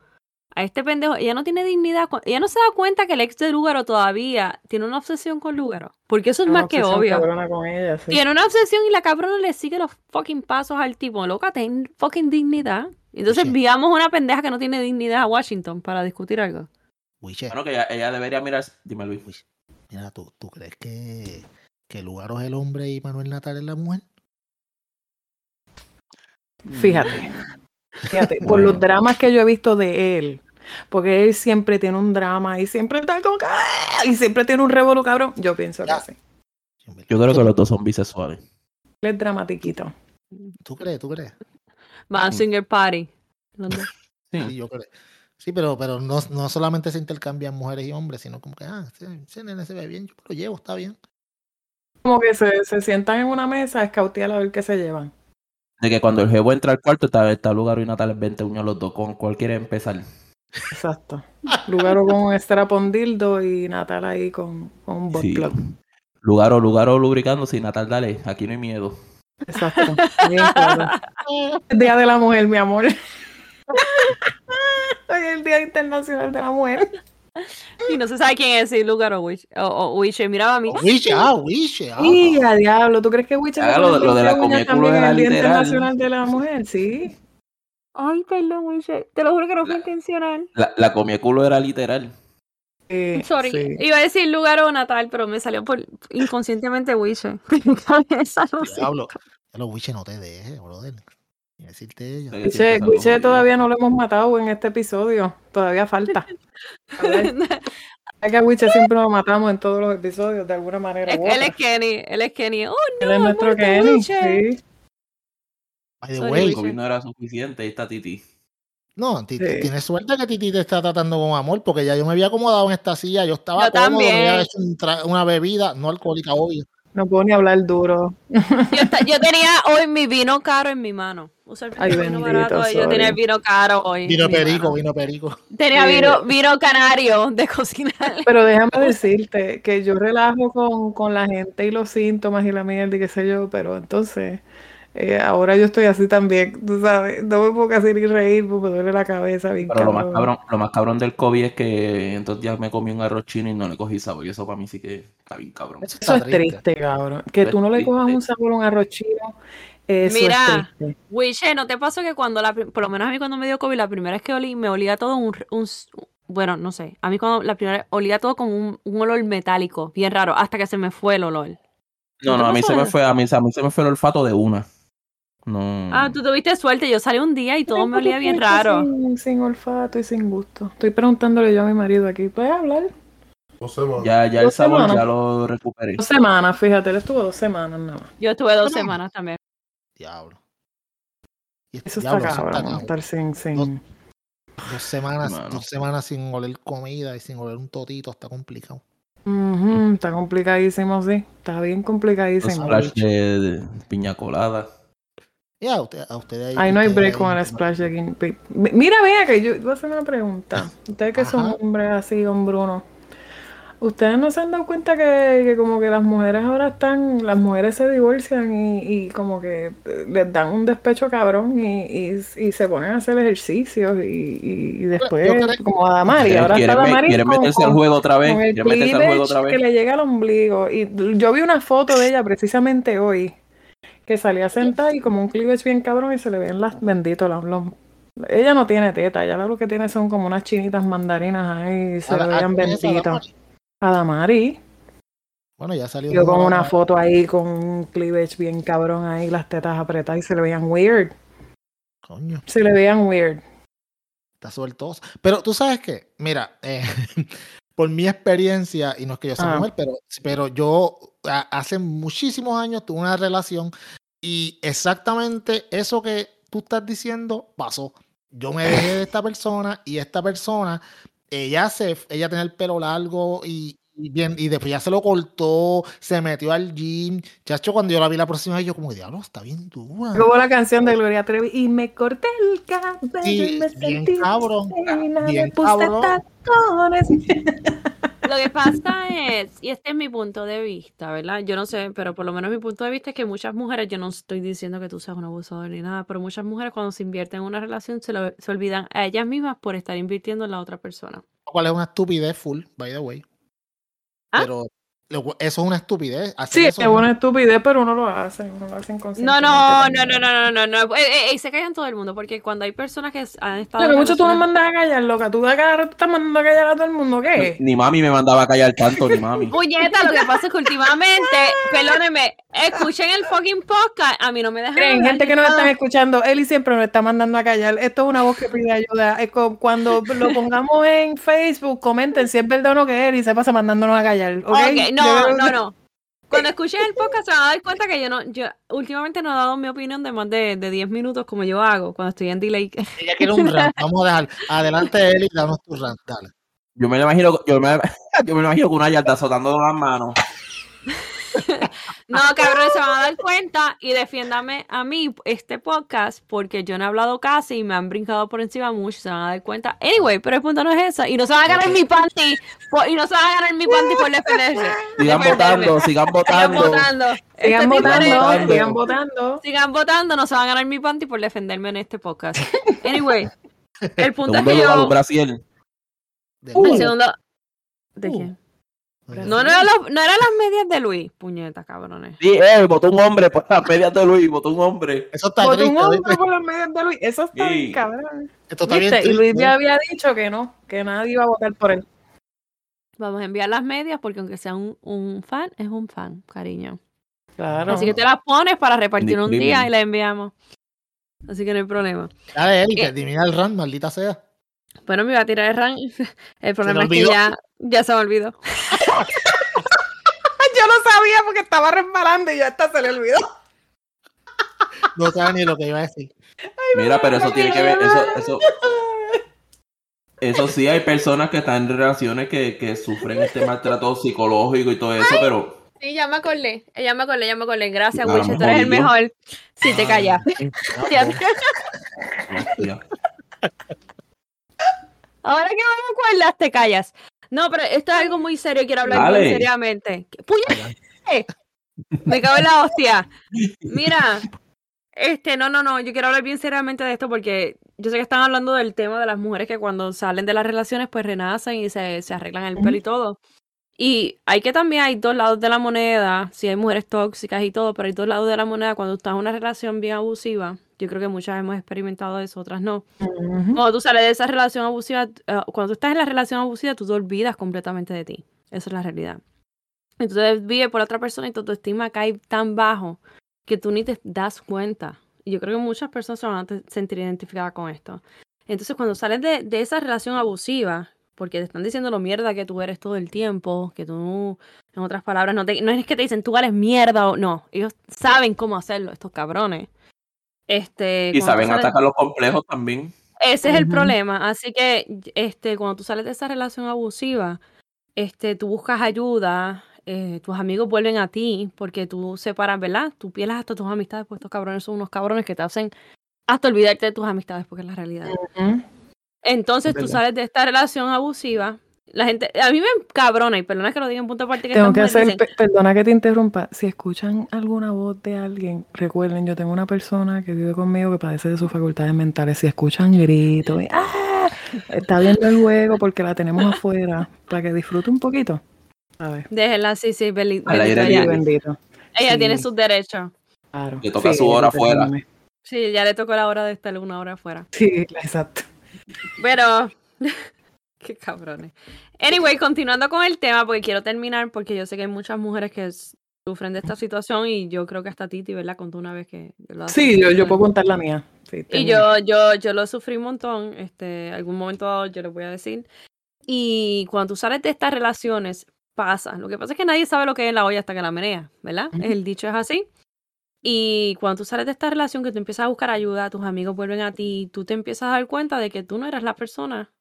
a este pendejo. Ella no tiene dignidad. Ella no se da cuenta que el ex de Lúgaro todavía tiene una obsesión con Lúgaro. Porque eso es Una más que obvio. cabrona con ella, sí. Tiene una obsesión y la cabrona le sigue los fucking pasos al tipo. Loca, ten fucking dignidad. Entonces Oye. enviamos una pendeja que no tiene dignidad a Washington para discutir algo. Wiche, Bueno, que ella, ella debería mirar. Dime, Luis. mira, ¿tú, ¿tú crees que, que Lugaro es el hombre y Manuel Natal es la mujer? Fíjate. Fíjate, por los dramas que yo he visto de él, porque él siempre tiene un drama y siempre está como que, ¡ah! y siempre tiene un revolú cabrón. Yo pienso que Ya. sí. Yo creo que los dos son bisexuales. Él es dramatiquito. ¿Tú crees? ¿Tú crees? Van Singer Party. Sí, Sí. yo creo. Sí, pero, pero no, no solamente se intercambian mujeres y hombres, sino como que, ah, ese, ese nene se ve bien, yo lo llevo, está bien. Como que se, se sientan en una mesa a escautear a ver qué se llevan. De que cuando el jevo entra al cuarto, está, está lugar y Natal 20 uñas los dos. ¿Con cuál quiere empezar? Exacto. Lugaro con un strapon dildo y Natal ahí con, con un butt Sí. plug. Lugar o lugar o lubricándose y Natal, dale, aquí no hay miedo. Exacto. Bien claro. El Día de la Mujer, mi amor. Hoy es el Día Internacional de la Mujer. Y no se sabe quién es, si Lugar o Wish. O, o Wish. Miraba a mí. Wiche, ah, Wiche, ah. Y a diablo, ¿tú crees que Witcher Haga lo- lo de la comida también culo en el Día. Internacional de la Mujer? Sí. Ay, perdón, Wish. Te lo juro que no fue intencional. La, la comía culo era literal. Sí, Sorry. sí. Iba a decir Lugar o Natal, pero me salió por inconscientemente Wish. Diablo, diablo, Wiche, no te dejes, brother. Decirte salgo todavía no lo hemos matado en este episodio. Todavía falta. Es que a Witcher siempre lo matamos en todos los episodios, de alguna manera. u él es. Kenny. Él es Kenny. Oh, no. Él es nuestro Kenny. Sí. By the way, Wiche. El COVID no era suficiente, ahí está Titi. no, Titi, Sí. tienes suerte que Titi te está tratando con amor, porque ya yo me había acomodado en esta silla, yo estaba Yo cómodo, me había también. hecho un una bebida, no alcohólica, obvio. No puedo ni hablar duro. Yo, tenía hoy mi vino caro en mi mano. Usa el Ay, vino bendito, barato. Yo tenía el vino caro hoy. Vino perico, mano. vino perico. Tenía Sí. vino, vino canario de cocinar. Pero déjame decirte que yo relajo con, con la gente y los síntomas y la mierda y qué sé yo, pero entonces eh, ahora yo estoy así también, tú sabes, no me puedo casi ni reír porque me duele la cabeza bien Pero lo más cabrón. lo más cabrón del COVID es que entonces ya me comí un arroz chino y no le cogí sabor. Y eso para mí sí que está bien cabrón. Eso es triste, cabrón. Que Eso tú no le cojas un sabor a un arroz chino, eso Mira. Wiche, ¿no te pasó que cuando, la, por lo menos a mí cuando me dio COVID, la primera vez que olí, me olía todo un, un bueno, no sé, a mí cuando la primera vez olía todo como un, un olor metálico, bien raro, hasta que se me fue el olor. No, ¿No a mí se me fue, a mí, a mí se me fue el olfato de una. No. Ah, tú tuviste suerte, yo salí un día y todo me olía bien raro. Sin, sin olfato y sin gusto. Estoy preguntándole yo a mi marido aquí, ¿puedes hablar? Dos semanas. Ya, ya el sabor semanas. ya lo recuperé. Dos semanas, fíjate, él estuvo dos semanas nada más. Yo estuve dos semanas también. Diablo. Y este- Eso diablo, está cabrón, estar sin, sin... Dos- Dos semanas, Mano. dos semanas sin oler comida y sin oler un totito, está complicado. Ujú, está complicadísimo, sí. Está bien Los complicadísimo. splash de, de piña colada. Ya, a usted, a usted ahí. Ahí no hay break con el splash de King Mira, vea que yo voy a hacer una pregunta. Ustedes que son hombres así, hombrunos. ¿Ustedes no se han dado cuenta que, que como que las mujeres ahora están, las mujeres se divorcian y, y como que eh, les dan un despecho cabrón y, y, y se ponen a hacer ejercicios y, y, y después, creo- como a Damari, ahora ¿Quieren, está Damari quieren con- meterse al con- juego otra vez? con el ¿Quieren meterse al juego otra cleavage que vez? le llega al ombligo. Y yo vi una foto de ella precisamente hoy, que salía sentada y como un cleavage bien cabrón y se le ven las benditos los, los- Ella no tiene teta, ella lo que tiene son como unas chinitas mandarinas ahí y se le la- a- veían ¿quién es esa, benditos. Damari? A Damari, Bueno, ya salió. yo con una foto ahí con un cleavage bien cabrón ahí, las tetas apretadas y se le veían weird. Coño, Se le veían weird. está sueltosa. Pero tú sabes que, mira, eh, por mi experiencia, y no es que yo sea Ah. mujer, pero, pero yo a- hace muchísimos años tuve una relación y exactamente eso que tú estás diciendo pasó. Yo me dejé de esta persona y esta persona, ella se, ella tenía el pelo largo y y, bien, y después ya se lo cortó, se metió al gym. Chacho, cuando yo la vi la próxima vez, yo como, diablo, está bien dura. Como la canción de Gloria Trevi, y me corté el cabello Sí, y me bien sentí cabrón, reina, me bien puse cabrón. tacones. Lo que pasa es, y este es mi punto de vista, ¿verdad? Yo no sé, pero por lo menos mi punto de vista es que muchas mujeres, yo no estoy diciendo que tú seas un abusador ni nada, pero muchas mujeres cuando se invierten en una relación se, lo- se olvidan a ellas mismas por estar invirtiendo en la otra persona. Lo cual es una estupidez full, by the way. ¿Ah? Pero lo- eso es una estupidez. hacer Sí, eso es una estupidez, pero uno lo hace, uno lo hace No, no, no, no, no, no, no, no. Eh, eh, eh, se callan todo el mundo, porque cuando hay personas que han estado. Pero mucho tú nos relaciones- mandas a callar, loca. Tú de acá ahora estás mandando a callar a todo el mundo, ¿qué? Ni mami me mandaba a callar tanto, ni mami. Puñeta, lo que pasa es que últimamente, perdónenme, escuchen el fucking podcast, a mí no me dejan Creen, gente que nos puedo- están escuchando, Eli siempre nos está mandando a callar. Esto es una voz que pide ayuda. Es como cuando lo pongamos en Facebook, comenten si es verdad o no que Eli se pasa mandándonos a callar. ¿ok? Ok, no, no, no. Cuando escuchen el podcast se van a dar cuenta que yo no, yo últimamente no he dado mi opinión de más de, de 10 minutos como yo hago cuando estoy en delay. Ella quiere un rant. Vamos a dejar. Adelante, Eli, danos tu rant. Dale. Yo me lo imagino, yo me, yo me lo imagino con una yarda azotando las manos. No, cabrones, se van a dar cuenta y defiéndame a mí este podcast porque yo no he hablado casi y me han brincado por encima mucho, se van a dar cuenta. Anyway, pero el punto no es esa. Y no se van a ganar mi panty por- y no se van a ganar mi panty por defenderse. Sigan votando, sigan Sigan votando. Este Sigan tipo votando, sigan votando. Sigan votando, no se van a ganar mi panty por defenderme en este podcast. Anyway, el punto es que yo... Brasil. De El nuevo. segundo... ¿De Uh. quién? No, no, era los- no eran las medias de Luis, puñeta, cabrones. Sí, eh, votó un hombre por las medias de Luis, votó un hombre. Eso está Votó un hombre ¿viste? por las medias de Luis. Eso está Sí. bien, cabrón. Esto está bien ¿Viste? Y. Luis ya había dicho que no, que nadie iba a votar por él. Vamos a enviar las medias porque aunque sea un, un fan, es un fan, cariño. Claro. Así que te las pones para repartir un día y las enviamos. Así que no hay problema. Dale, Eli, Eh. termina el rant, maldita sea. Bueno, me iba a tirar el rank. El problema es que ya, ya se me olvidó. Yo lo sabía porque estaba resbalando y ya hasta se le olvidó. No sabe ni lo que iba a decir. Mira, pero eso tiene que ver, eso, eso, eso sí, hay personas que están en relaciones que, que sufren este maltrato psicológico y todo eso, pero Sí, ya me acordé. Ya me acordé, ya me acordé. Gracias, Wicho. Tú eres el mejor mejor. Si te callas. Ahora que me acuerdas, te callas. No, pero esto es algo muy serio. Quiero hablar muy seriamente. ¿Qué- ¡Puñe! Me cago en la hostia. Mira, este, no, no, no. Yo quiero hablar bien seriamente de esto porque yo sé que están hablando del tema de las mujeres que cuando salen de las relaciones, pues renacen y se, se arreglan el pelo y todo. Y hay que también, hay dos lados de la moneda. Si hay mujeres tóxicas y todo, pero hay dos lados de la moneda. Cuando estás en una relación bien abusiva, yo creo que muchas hemos experimentado eso, otras no. Cuando tú sales de esa relación abusiva, eh, cuando tú estás en la relación abusiva, tú te olvidas completamente de ti. Esa es la realidad. Entonces vive por otra persona y tu autoestima cae tan bajo que tú ni te das cuenta. Y yo creo que muchas personas se van a sentir identificadas con esto. Entonces cuando sales de, de esa relación abusiva, porque te están diciendo lo mierda que tú eres todo el tiempo, que tú, en otras palabras, no, te- no es que te dicen tú eres mierda o no. Ellos saben cómo hacerlo, estos cabrones. Este, Y saben sales- atacar los complejos también. ese es el problema. Así que, este, cuando tú sales de esa relación abusiva, este, tú buscas ayuda, eh, tus amigos vuelven a ti, porque tú separas, ¿verdad? Tú pierdes hasta tus amistades, pues estos cabrones son unos cabrones que te hacen hasta olvidarte de tus amistades, porque es la realidad. Ujú. Entonces Es tú sales de esta relación abusiva. La gente, a mí me cabrona, y perdona que lo diga en punto aparte que Tengo que hacer, dicen, perdona que te interrumpa, si escuchan alguna voz de alguien, recuerden, yo tengo una persona que vive conmigo que padece de sus facultades mentales, si escuchan gritos, y, ¡ah! está viendo el juego porque la tenemos afuera, para que disfrute un poquito. A ver, déjenla así, sí, beli- Al bendito ella. sí, bendito. Ella Sí. tiene sus derechos. Claro. Le toca su hora afuera. Sí, ya le tocó la hora de estar una hora afuera. Sí, exacto. Pero. Qué cabrones. Anyway, continuando con el tema, porque quiero terminar, porque yo sé que hay muchas mujeres que sufren de esta situación y yo creo que hasta Titi, ¿verdad? Contó una vez que. lo. Sí, yo, yo puedo contar la mía. Sí, Y yo, yo, yo lo sufrí un montón, este, algún momento dado yo les voy a decir. Y cuando tú sales de estas relaciones, pasa. Lo que pasa es que nadie sabe lo que es la olla hasta que la menea, ¿verdad? El dicho es así. Y cuando tú sales de esta relación, que tú empiezas a buscar ayuda, tus amigos vuelven a ti, tú te empiezas a dar cuenta de que tú no eras la persona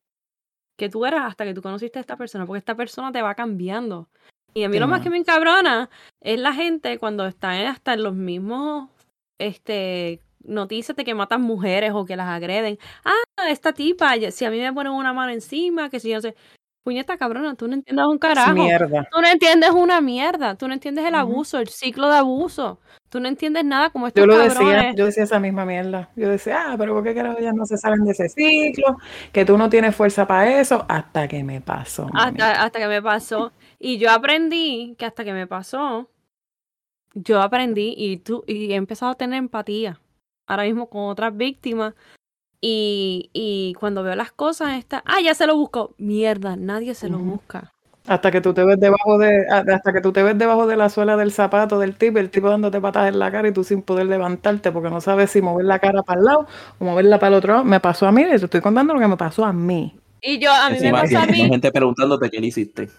que tú eras hasta que tú conociste a esta persona, porque esta persona te va cambiando. Y a mí lo más que me encabrona es la gente cuando están hasta en los mismos este noticias de que matan mujeres o que las agreden. Ah, esta tipa, si a mí me ponen una mano encima, que si yo no sé. Puñeta cabrona, tú no entiendes un carajo. Mierda. Tú no entiendes una mierda. Tú no entiendes el abuso, el ciclo de abuso. Tú no entiendes nada como estos Yo lo cabrones. decía, yo decía esa misma mierda. Yo decía, ah, pero ¿por qué carajo ellas no se salen de ese ciclo? Que tú no tienes fuerza para eso, hasta que me pasó. hasta, hasta que me pasó. Y yo aprendí que hasta que me pasó, yo aprendí y, tú, y he empezado a tener empatía ahora mismo con otras víctimas. Y, y cuando veo las cosas, está, ah, ya se lo busco. Mierda, nadie se lo busca. Hasta que tú te ves debajo de, hasta que tú te ves debajo de la suela del zapato del tipo, el tipo dándote patas en la cara y tú sin poder levantarte porque no sabes si mover la cara para el lado o moverla para el otro lado. Me pasó a mí, y te estoy contando lo que me pasó a mí. Y yo, a mí me pasó a hay mí. gente preguntándote qué le hiciste.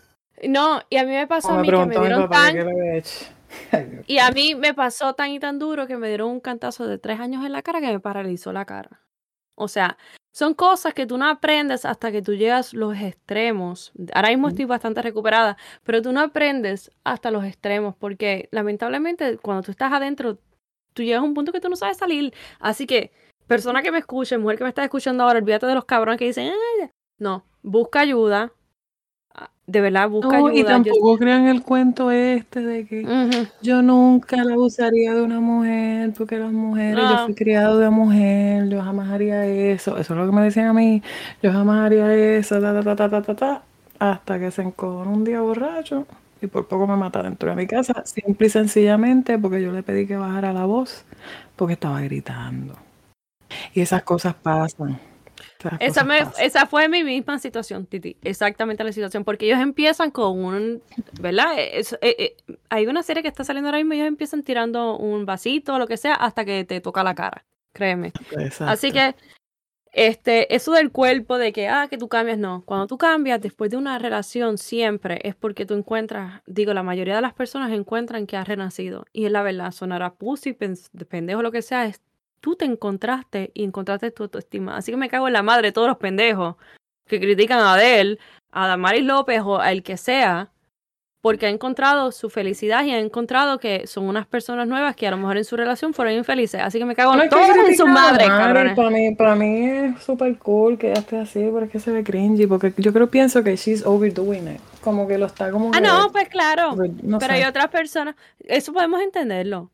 No, y a mí me pasó a me mí que me dieron papá tan. Ay. Y a mí me pasó tan y tan duro que me dieron un cantazo de tres años en la cara que me paralizó la cara. O sea, son cosas que tú no aprendes hasta que tú llegas los extremos. Ahora mismo estoy bastante recuperada, pero tú no aprendes hasta los extremos porque lamentablemente cuando tú estás adentro, tú llegas a un punto que tú no sabes salir. Así que, persona que me escuche, mujer que me está escuchando ahora, olvídate de los cabrones que dicen, "Ay, no, busca ayuda. De verdad, busca No, ayuda. y Yo- tampoco crean el cuento este de que yo nunca la abusaría de una mujer porque las mujeres, yo fui criado de mujer, yo jamás haría eso. Eso es lo que me decían a mí, yo jamás haría eso, ta, ta, ta, ta, ta, ta, ta, hasta que se encojonó un día borracho y por poco me mata dentro de mi casa, simple y sencillamente porque yo le pedí que bajara la voz porque estaba gritando. Y esas cosas pasan. Esa, me- esa fue mi misma situación, Titi. Exactamente la situación. Porque ellos empiezan con un. ¿Verdad? Es- eh, eh, hay una serie que está saliendo ahora mismo y ellos empiezan tirando un vasito o lo que sea hasta que te toca la cara. Créeme. Así que. Este, eso del cuerpo, de que, ah, que tú cambias, no. Cuando tú cambias después de una relación, siempre es porque tú encuentras, digo, la mayoría de las personas encuentran que has renacido. Y es la verdad, sonará pussy, pendejo, lo que sea, es tú te encontraste y encontraste tu autoestima. Así que me cago en la madre de todos los pendejos que critican a Adele, a Damaris López o a el que sea, porque ha encontrado su felicidad y ha encontrado que son unas personas nuevas que a lo mejor en su relación fueron infelices. Así que me cago No en hay todos en su madre, cabrones. Para mí, para mí es súper cool que ella esté así, pero es que se ve cringy, porque yo creo, pienso que she's overdoing it. Como que lo está como Ah, que- no, pues claro. no Pero sé. hay otras personas, eso podemos entenderlo.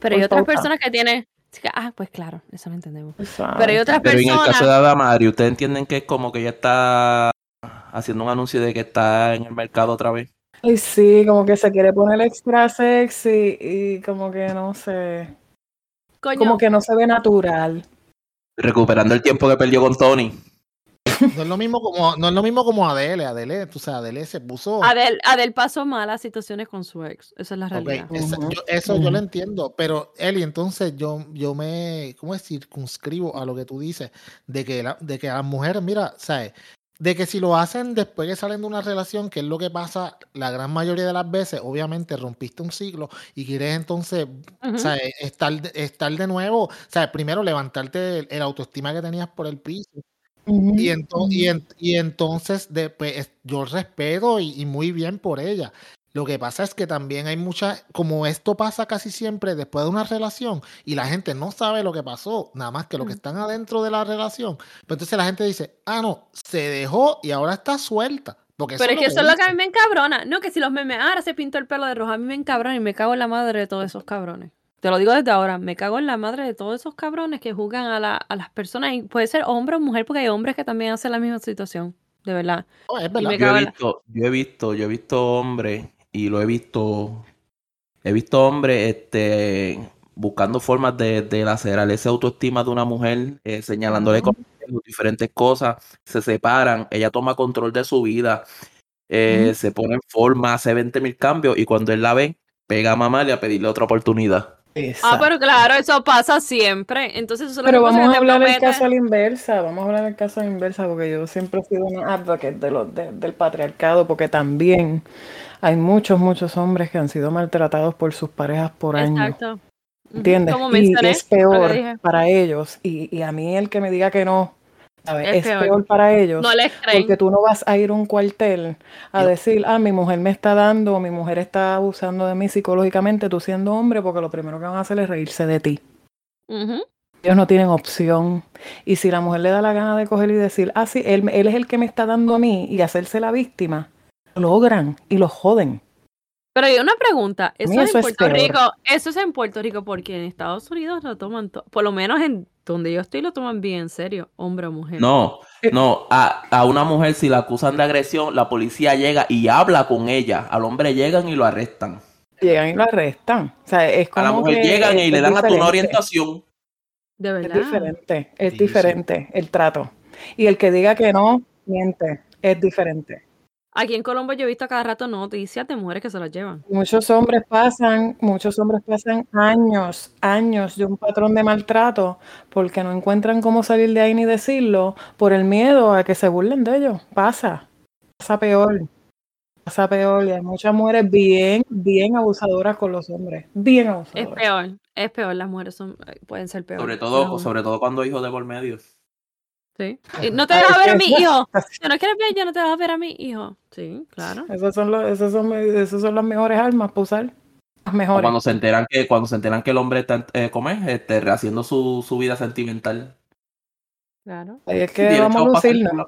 Pero hay Por otras pauta. personas que tienen, ah, pues claro, eso lo entendemos. Exacto. Pero hay otras Pero en el caso de personas, Adamari, ¿ustedes entienden que es como que ella está haciendo un anuncio de que está en el mercado otra vez? Ay, sí, como que se quiere poner extra sexy y como que no sé, coño, como que no se ve natural. Recuperando el tiempo que perdió con Tony. No es lo mismo como, no es lo mismo como Adele. Adele, tú sabes, Adele se puso. Adel, Adel pasó malas situaciones con su ex, esa es la realidad. esa- Ujú, yo- eso yo lo entiendo, pero Eli, entonces yo, yo me, ¿cómo es? circunscribo a lo que tú dices, de que, la- de que a las mujeres, mira, ¿sabes? De que si lo hacen después que salen de una relación, que es lo que pasa la gran mayoría de las veces, obviamente rompiste un ciclo y quieres entonces. ¿sabes? Estar, de- estar de nuevo, ¿sabes? Primero levantarte el, el autoestima que tenías por el piso. Y, ento- y, ujú. en- y entonces de, pues, es- yo respeto y, y muy bien por ella. Lo que pasa es que también hay muchas, como esto pasa casi siempre después de una relación y la gente no sabe lo que pasó, nada más que lo que Mm. están adentro de la relación. Pero entonces la gente dice, ah, no, se dejó y ahora está suelta. Porque Pero es que eso es lo que a mí me encabrona. No, que si los memes, ah, ahora se pintó el pelo de rojo, a mí me encabrona y me cago en la madre de todos esos cabrones. Te lo digo desde ahora, me cago en la madre de todos esos cabrones que juzgan a, la- a las personas, y puede ser hombre o mujer, porque hay hombres que también hacen la misma situación, de verdad. No, es Y verdad. me Yo he la- visto, yo he visto, yo he visto hombres y lo he visto, he visto hombres este, buscando formas de, de lacerar esa autoestima de una mujer, eh, señalándole con diferentes cosas, se separan, ella toma control de su vida, eh, se pone en forma, hace 20 mil cambios y cuando él la ve, pega a mamarle a pedirle otra oportunidad. Ah, pero claro, eso pasa siempre. Entonces, eso es lo Pero que pasa vamos a hablar el prometen- caso a la inversa, vamos a hablar el caso a la inversa, porque yo siempre he sido una advocate de los, de- del patriarcado, porque también hay muchos, muchos hombres que han sido maltratados por sus parejas por años. Exacto. ¿Entiendes? Como Y es peor para ellos. Y, y a mí el que me diga que no. Es Es, peor. peor. para ellos. No les creen. Porque tú no vas a ir a un cuartel a decir, ah, mi mujer me está dando, o mi mujer está abusando de mí psicológicamente, tú siendo hombre, porque lo primero que van a hacer es reírse de ti. Ujú. Ellos no tienen opción. Y si la mujer le da la gana de coger y decir, ah, sí, él, él es el que me está dando a mí y hacerse la víctima, lo logran y lo joden. Pero hay una pregunta, eso, es eso en Puerto. Rico, eso es en Puerto Rico porque en Estados Unidos lo toman, to- por lo menos en donde yo estoy lo toman bien en serio, hombre o mujer. No, no, a, a una mujer si la acusan de agresión, la policía llega y habla con ella. Al hombre llegan y lo arrestan. Llegan y lo arrestan. O sea, es A como la mujer que llegan es- y le es dan a tu una diferente. orientación. De Es verdad. diferente, es Sí, diferente el trato. Y el que diga que no, miente, es diferente. Aquí en Colombo yo he visto a cada rato noticias de mujeres que se las llevan. Muchos hombres pasan, muchos hombres pasan años, años de un patrón de maltrato porque no encuentran cómo salir de ahí ni decirlo por el miedo a que se burlen de ellos. Pasa, pasa peor, pasa peor. Y hay muchas mujeres bien, bien abusadoras con los hombres, bien Es abusadoras. peor, es peor, las mujeres son, pueden ser peor. Sobre todo, sobre todo cuando hijos de por medio. Sí. No te dejas es ver a mi hijo. Si no quieres ver, yo no te vas a ver a mi hijo. Sí, claro. Esas son, los, esas son, esas son las mejores armas para usar. Las O mejores. cuando se enteran que, cuando se enteran que el hombre está eh, ¿cómo es? Este, rehaciendo su, su vida sentimental. Claro. Ahí es que vamos a lucirnos.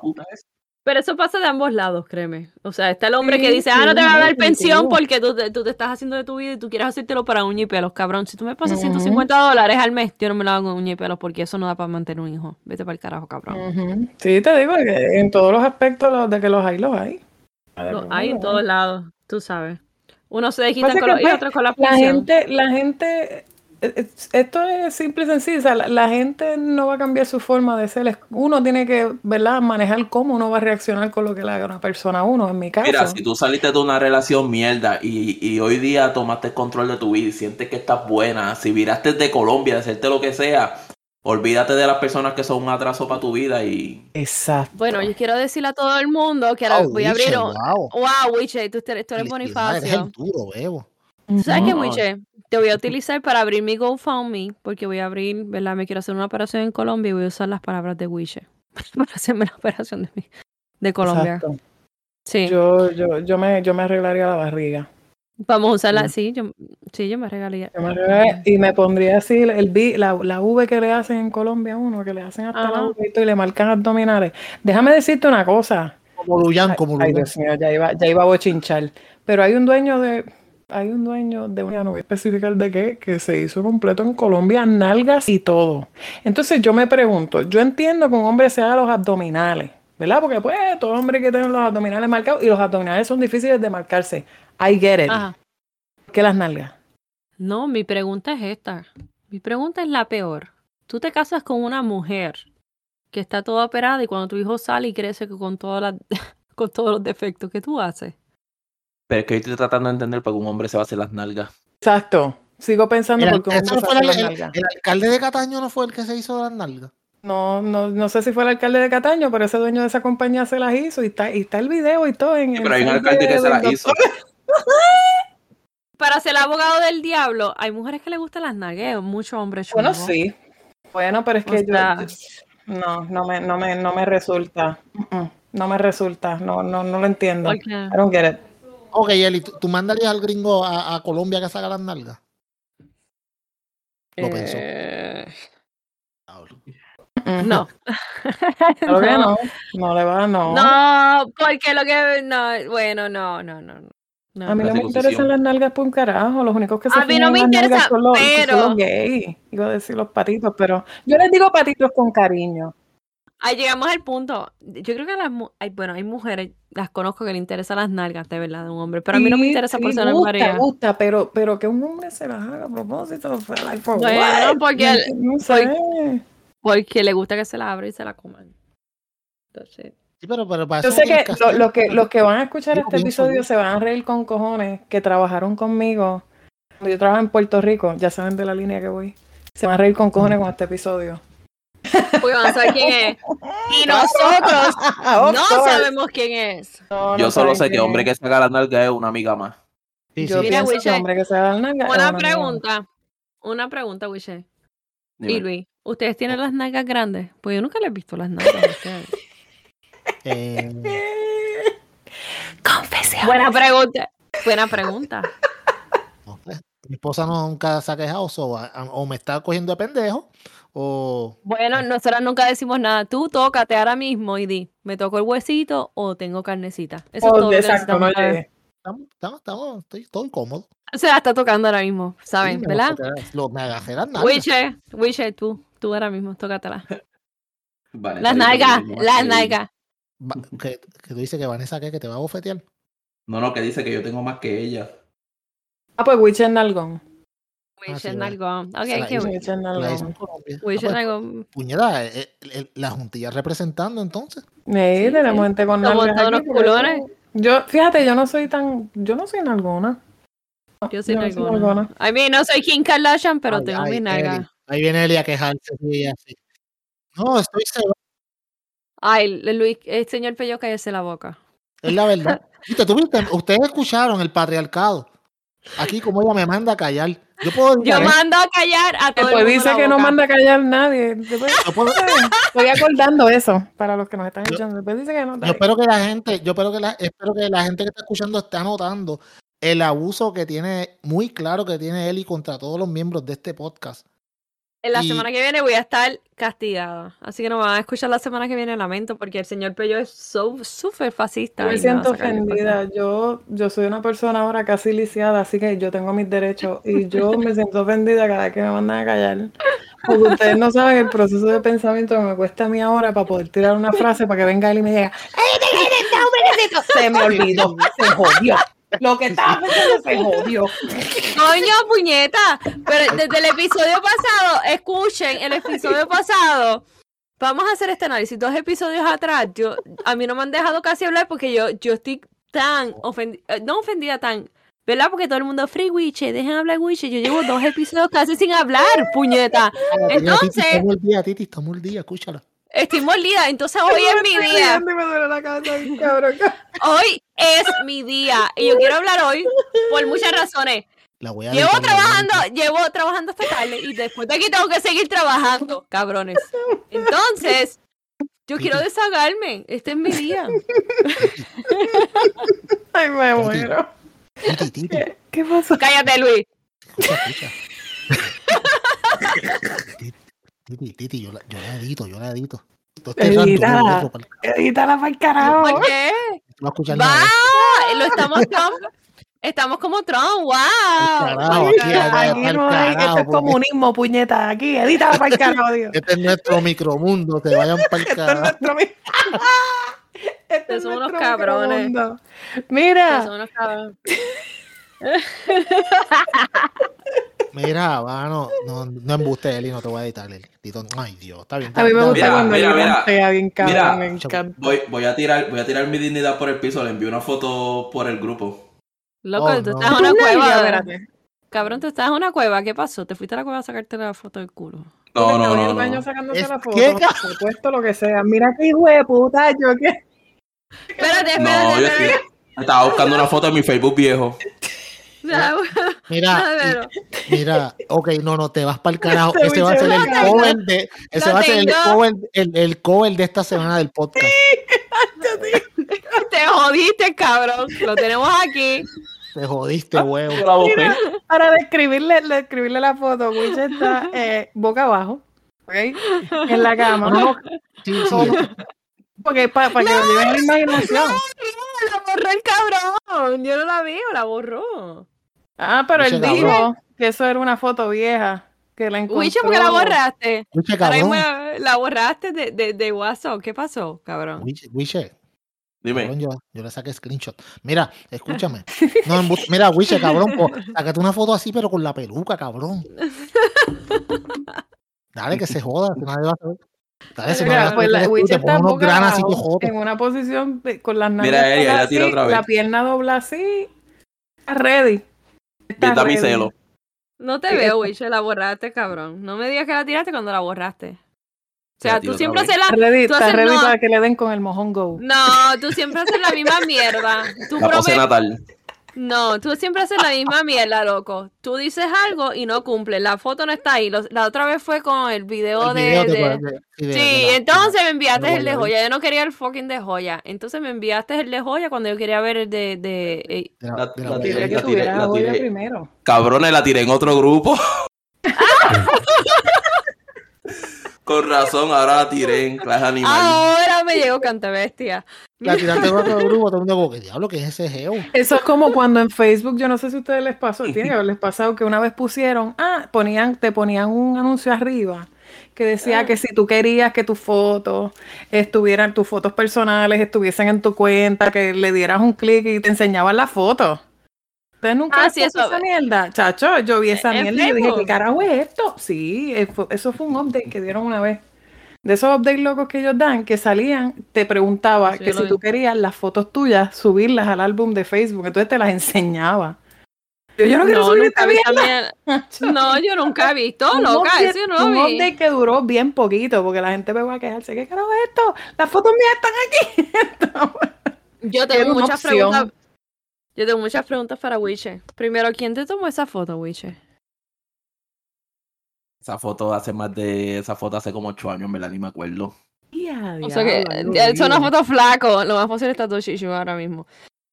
La. Pero eso pasa de ambos lados, créeme. O sea, está el hombre que Sí, dice, ah, no te va a dar pensión porque tú te, tú te estás haciendo de tu vida y tú quieres hacértelo para uña y pelos, cabrón. Si tú me pasas Ujú. 150 dólares al mes, yo no me lo hago en uña y pelos porque eso no da para mantener un hijo. Vete para el carajo, cabrón. Ujú. Sí, te digo que en todos los aspectos los- de que los hay, los hay. Lo hay en todos lados, tú sabes. Uno se desquita con los y pues, otro con la La pensión. gente, la gente, eh, eh, esto es simple y sencillo, o sea, la, la gente no va a cambiar su forma de ser. Uno tiene que, ¿verdad?, manejar cómo uno va a reaccionar con lo que le haga una persona a uno, en mi caso. Mira, si tú saliste de una relación mierda y, y hoy día tomaste el control de tu vida y sientes que estás buena, si viraste de Colombia, de hacerte lo que sea, olvídate de las personas que son un atraso para tu vida y Exacto. Bueno, yo quiero decirle a todo el mundo que ahora Wow, voy a abrir un... wow. Wow, Wiche, tú, eres- tú eres Bonifacio. Eres el duro, bebo. ¿Tú ¿Sabes qué. No. Wiche? Te voy a utilizar para abrir mi GoFundMe, porque voy a abrir, ¿verdad? Me quiero hacer una operación en Colombia y voy a usar las palabras de Wiche para hacerme la operación de, mi- de Colombia. Exacto. Sí, Yo, yo, yo, me, yo me arreglaría la barriga. vamos a usarla. Sí, yo, sí, yo me regalaría. Yo me arreglaría y me pondría así el, la, la V que le hacen en Colombia a uno, que le hacen hasta la Ajá. V y le marcan abdominales. Déjame decirte una cosa. Como Luyan, como Ay, Luyan. Dios mío, ya iba, ya iba a bochinchar. Pero hay un dueño de, hay un dueño de una, no voy a especificar de qué, que se hizo completo en Colombia, nalgas y todo. Entonces yo me pregunto, yo entiendo que un hombre se haga los abdominales, ¿verdad? Porque pues todo hombre que tiene los abdominales marcados y los abdominales son difíciles de marcarse. I get it. Ajá. ¿Qué las nalgas? No, mi pregunta es esta. Mi pregunta es la peor. Tú te casas con una mujer que está toda operada y cuando tu hijo sale y crece con, todas las- con todos los defectos, ¿qué tú haces? Pero es que estoy tratando de entender por qué un hombre se va a hacer las nalgas. Exacto. Sigo pensando El, porque un ese hombre no se fue hace el- las el- nalgas. el alcalde de Cataño no fue el que se hizo las nalgas. No, no, no sé si fue el alcalde de Cataño, pero ese dueño de esa compañía se las hizo y está, y está el video y todo en Sí, pero hay un alcalde que se las hizo. Para ser abogado del diablo, hay mujeres que les gustan las nalgas, muchos hombres Bueno, sí. Bueno, pero es que yo, sea- yo- no, no me, no me, no me resulta. No me resulta. No, no, no lo entiendo. I don't get it. Ok, Eli, ¿tú, tú mandarías al gringo a, a Colombia que saca las nalgas? Lo pensó. Eh, no. Que no. No le va, no. No, porque lo que. No, bueno, no, no, no. no. A mí no me interesan las nalgas por un carajo. Los únicos que se A mí no me en las nalgas interesa, son los, son pero- los gays. Iba a decir los patitos, pero yo les digo patitos con cariño. Ahí llegamos al punto. Yo creo que las mu- hay, bueno, hay mujeres, las conozco que le interesan las nalgas de verdad de un hombre, pero a mí no me Sí, interesa por ser gusta, María. gusta, pero, pero que un hombre se las haga a propósito. like, for porque no, sé. Porque le gusta que se la abra y se la coman. Entonces, Sí, pero, pero para Yo sé que lo- los que los que van a escuchar este episodio se van a reír con cojones que trabajaron conmigo cuando yo trabajaba en Puerto Rico, ya saben de la línea que voy. Se van a reír con cojones con este episodio. Porque a saber quién es. Y nosotros no sabemos quién es. No, Yo no solo sé que quién hombre que saca las nalgas es una amiga más. Sí, Yo sí. Mira, Wiche, hombre que se da la nalga es Una amiga. pregunta. Una pregunta, Wiche. Y Luis. ¿Ustedes tienen las nalgas grandes? Pues yo nunca les he visto las nalgas. a ustedes. Eh, Confesión. Buena pregunta. Buena pregunta. Mi esposa nunca se ha quejado, so, a- a- o me está cogiendo de pendejo, o Bueno, nosotras nunca decimos nada. Tú tócate ahora mismo y di, ¿me toco el huesito o tengo carnecita? Eso es todo lo que Oh, exacto, no saber. llegué. estamos, estamos, estamos- estoy, estoy cómodo. Se la está tocando ahora mismo, Sí, ¿saben? me ¿Verdad? lo- me agarré las nalgas. Wishe, Wishe, tú, tú ahora mismo, tócatela. Vanessa Las nalgas, las nalgas. Que, que tú dices que Vanessa ¿qué? que te va a bofetear. No, no, que dice que yo tengo más que ella. Ah, pues Witcher Nalgón. Wishe sí, nalgón. Ok, qué bueno. Witcher La hizo en Nalgón. Ah, eh, la juntilla representando entonces. Sí, Sí, tenemos gente con nalgas todos eso- culones. Yo, fíjate, yo no soy tan, yo no soy nalgona. Yo soy nalgona. I mean, no soy Kim Kardashian, pero Ay, tengo ay, mi nalga. Eli. Ahí viene Eli a quejarse. sí, así. No, estoy seguro. Ay, Luis, el señor Pello, cállese la boca. Es la verdad. Viste, tú viste, ustedes escucharon el patriarcado. Aquí como ella me manda a callar. Yo puedo Yo mando a callar a todo el Después mundo dice que no manda a callar nadie. Después- Yo puedo- Estoy acordando eso para los que nos están escuchando. Después dice que no. Yo espero que la gente, yo espero que la, espero que la gente que está escuchando esté anotando el abuso que tiene, muy claro que tiene Eli contra todos los miembros de este podcast. En la Y- semana que viene voy a estar castigada. Así que no me van a escuchar la semana que viene, lamento, porque el señor Pello es so- súper fascista. Yo me siento ofendida. Yo, yo soy una persona ahora casi lisiada, así que yo tengo mis derechos y yo me siento ofendida cada vez que me mandan a callar. Porque ustedes no saben el proceso de pensamiento que me cuesta a mí ahora para poder tirar una frase para que venga él y me diga Se me olvidó, se jodió. Lo que estaba pensando se jodió. Coño, puñeta. Pero desde el episodio pasado, escuchen, el episodio pasado. Vamos a hacer este análisis. Dos episodios atrás, yo, a mí no me han dejado casi hablar porque yo, yo estoy tan ofendida, no ofendida, tan, ¿verdad? Porque todo el mundo, free wiche, dejen hablar wiche. Yo llevo dos episodios casi sin hablar, puñeta. Entonces- Estamos el día, Titi, estamos el día, escúchala. Estoy molida, entonces hoy es mi día. Y me duele la cabeza, bien cabrón. Hoy es mi día. Y yo quiero hablar hoy por muchas razones. La voy a Llevo trabajando, llevo trabajando hasta tarde y después de aquí tengo que seguir trabajando, cabrones. Entonces, yo quiero desahogarme. Este es mi día. Ay, me muero. ¿Qué, qué pasó? Cállate, Luis. Titi, Titi, yo la, yo la edito, yo la edito. Este Edítala. Edítala para el carajo. ¿Por qué? a escuchar Va, nada. lo estamos Trump. Estamos como Trump, wow. carajo, aquí, carajo. allá. Aquí no hay, carajo, esto es porque- comunismo, puñeta. Aquí, edítala para el carajo, Dios. Este es nuestro micromundo, te vayan para el Esto es carajo. nuestro Este es son unos cabrones. Mira, son unos cabrones. Mira, mano, no, no embuste, Eli, no te voy a editar, Eli. Tito, Ay, Dios, está bien. a mí me gusta Mira, cuando mira, mira. bien cabrón, Mira. me encanta. Voy, voy a tirar, voy a tirar mi dignidad por el piso, le envío una foto por el grupo. Loco, Oh, tú no. estás en una cueva. espérate. Cabrón, tú estás en una cueva. ¿Qué pasó? ¿Te fuiste a la cueva a sacarte la foto del culo? No, no, no, baño no. sacándose Es la foto, que- por supuesto, lo que sea. Mira qué hijo de puta, yo qué. Espérate, espérate, No, yo espérate. estoy- estaba buscando una foto en mi Facebook viejo. Ya, Mira, y- mira, ok, no, no, te vas para el carajo. Ese va a ser el cover de, ese va a ser el cover, el, el cover de esta semana del podcast. Te jodiste, cabrón. Lo tenemos aquí. Te jodiste, huevo. La busqué. Para describirle, describirle la foto, Wish está eh, boca abajo, ¿ok? En la cama. No, Sí, sí, Porque para que lo lleven la imaginación. La borró el cabrón. Yo no la veo, la borró. Ah, pero él dijo que eso era una foto vieja. Que la encontró. Wicho, ¿por qué la borraste? Wiche, cabrón. la borraste de, de, de WhatsApp. ¿Qué pasó, cabrón? Wiche, Wiche, Dime. cabrón, yo, yo le saqué screenshot. Mira, escúchame. No, mira, Wiche, cabrón, po, sácate una foto así, pero con la peluca, cabrón. Dale, que se joda, que nadie va a saber. Dale, si no Mira, nadie pues la te está unos así en una posición de- con las Mira, nalgas ella, ella dobladas tira así, otra vez. la pierna dobla así. Está ready. A mi celo. No te veo, Wicho. La borraste, cabrón. No me digas que la tiraste cuando la borraste. O sea, tú siempre haces la. Ready, tú haces- no. para que le den con el mojón go. No, tú siempre haces la misma mierda. Tú La pose natal. No, tú siempre haces la misma mierda, loco. Tú dices algo y no cumples. La foto no está ahí. Los- la otra vez fue con el video El de. video te de- puede- de- sí, de- Sí, de la- entonces me enviaste el de Joya. Yo no quería el fucking de joya. Entonces me enviaste el de joya cuando yo quería ver el de. de eh, la- La- la tiré, la tiré, tuviera la joya tiré. primero. Cabrones, la tiré en otro grupo. Con razón, ahora la tiré en clase animal. Ahora me llegó canta bestia. La tiraste en otro grupo, todo el mundo como que diablo, que es ese geo? Eso es como cuando en Facebook, yo no sé si a ustedes les pasó, tiene que haberles pasado que una vez pusieron, ah, ponían, te ponían un anuncio arriba que decía que si tú querías que tus fotos estuvieran, tus fotos personales estuviesen en tu cuenta, que le dieras un clic y te enseñaban la foto. ¿Ustedes nunca Ah, sí, eso- esa mierda? Chacho, yo vi esa ¿En mierda y yo dije, ¿qué carajo es esto? Sí, eh, eso fue un update que dieron una vez. De esos updates locos que ellos dan, que salían, te preguntaba Sí, que si vi. tú querías las fotos tuyas, subirlas al álbum de Facebook, entonces te las enseñaba. Yo, yo no quiero subir nunca esta mierda. No, yo nunca he visto, Un loca. Eso yo no un lo vi. update que duró bien poquito, porque la gente me va a quejarse. ¿Qué carajo es esto? Las fotos mías están aquí. Yo tengo muchas opción. preguntas. Yo tengo muchas preguntas para Wiche. Primero, ¿quién te tomó esa foto, Wiche? Esa foto hace más de. Esa foto hace como ocho años, me la ni me acuerdo. Ya, O sea que es una foto flaco. Lo más fácil está todo chichu ahora mismo.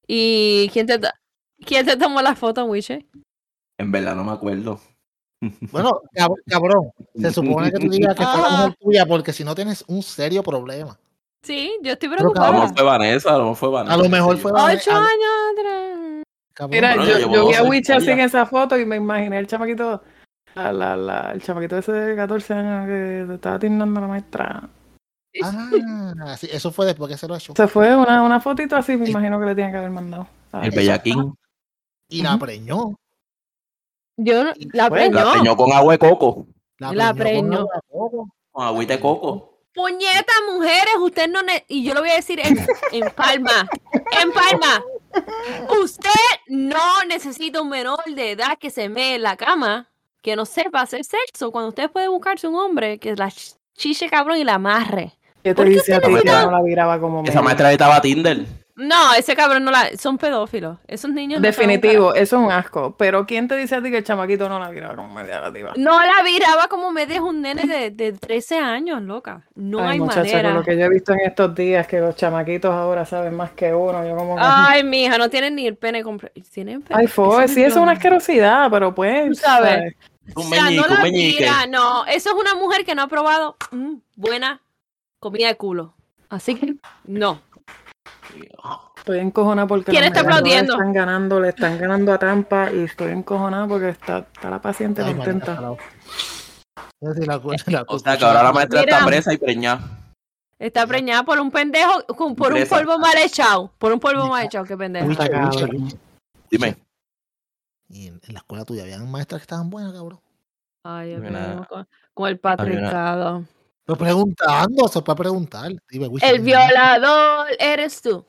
¿Y quién te, quién te tomó la foto, Wiche? En verdad no me acuerdo. Bueno, cab- cabrón, se supone que tú digas que fue la Ajá. mujer tuya porque si no tienes un serio problema. Sí, yo estoy Pero A lo preocupada. mejor fue Vanessa, a lo mejor fue Vanessa. A lo mejor fue. Vanessa. Ocho años atrás. cabrón, Mira, Bueno, yo, vi a 12 Witch así en esa foto y me imaginé el chamaquito, la, la, la- el chamaquito ese de 14 años que te estaba tirando a la maestra. Ah, sí, eso fue después que se lo echó. Se fue una, una fotito así, me imagino que le tienen que haber mandado. El Bellaquín. Y la preñó. Yo no- la preñó. La preñó con agua de coco. La preñó. agua de coco. Con agüita de coco. Puñeta, mujeres, usted no... ne- y yo lo voy a decir en, en palma. En palma. Usted no necesita un menor de edad que se mee en la cama, que no sepa hacer sexo, cuando usted puede buscarse un hombre que la ch- chiche cabrón y la amarre. ¿Qué te ¿Por qué dice a ti que no la viraba como Esa maestra estaba Tinder. No, ese cabrón no la... Son pedófilos. Esos niños... no Definitivo, eso es un asco. Pero ¿quién te dice a ti que el chamaquito no la viraba como media lativa? No la viraba como media es un nene de, de 13 años, loca. No Ay, hay muchacha, manera. con lo que yo he visto en estos días, que los chamaquitos ahora saben más que uno. Yo como que... Ay, mija, no tienen ni el pene completo. Tienen pene. Ay, fue, sí, eso es una asquerosidad, pero pues... Tú sabes. ¿sabes? O Un sea, meñique, no un la meñique. vira, no. Eso es una mujer que no ha probado mm, buena comida de culo. Así que, no. Estoy encojonada porque ¿Quién los está aplaudiendo? están ganando, le están ganando a Tampa y estoy encojonada porque está, está la paciente Ay, contenta. la la O sea que ahora la maestra Mira. está presa y preñada. Está preñada por un pendejo, por un polvo mal echado. Por un polvo mal echado, qué pendejo. Dime. Y en, en la escuela tuya habían maestras que estaban buenas, cabrón. Ay, Dios mío, con, con el patriarcado. Pero preguntando, se puede preguntar. Dime, El violador eres tú.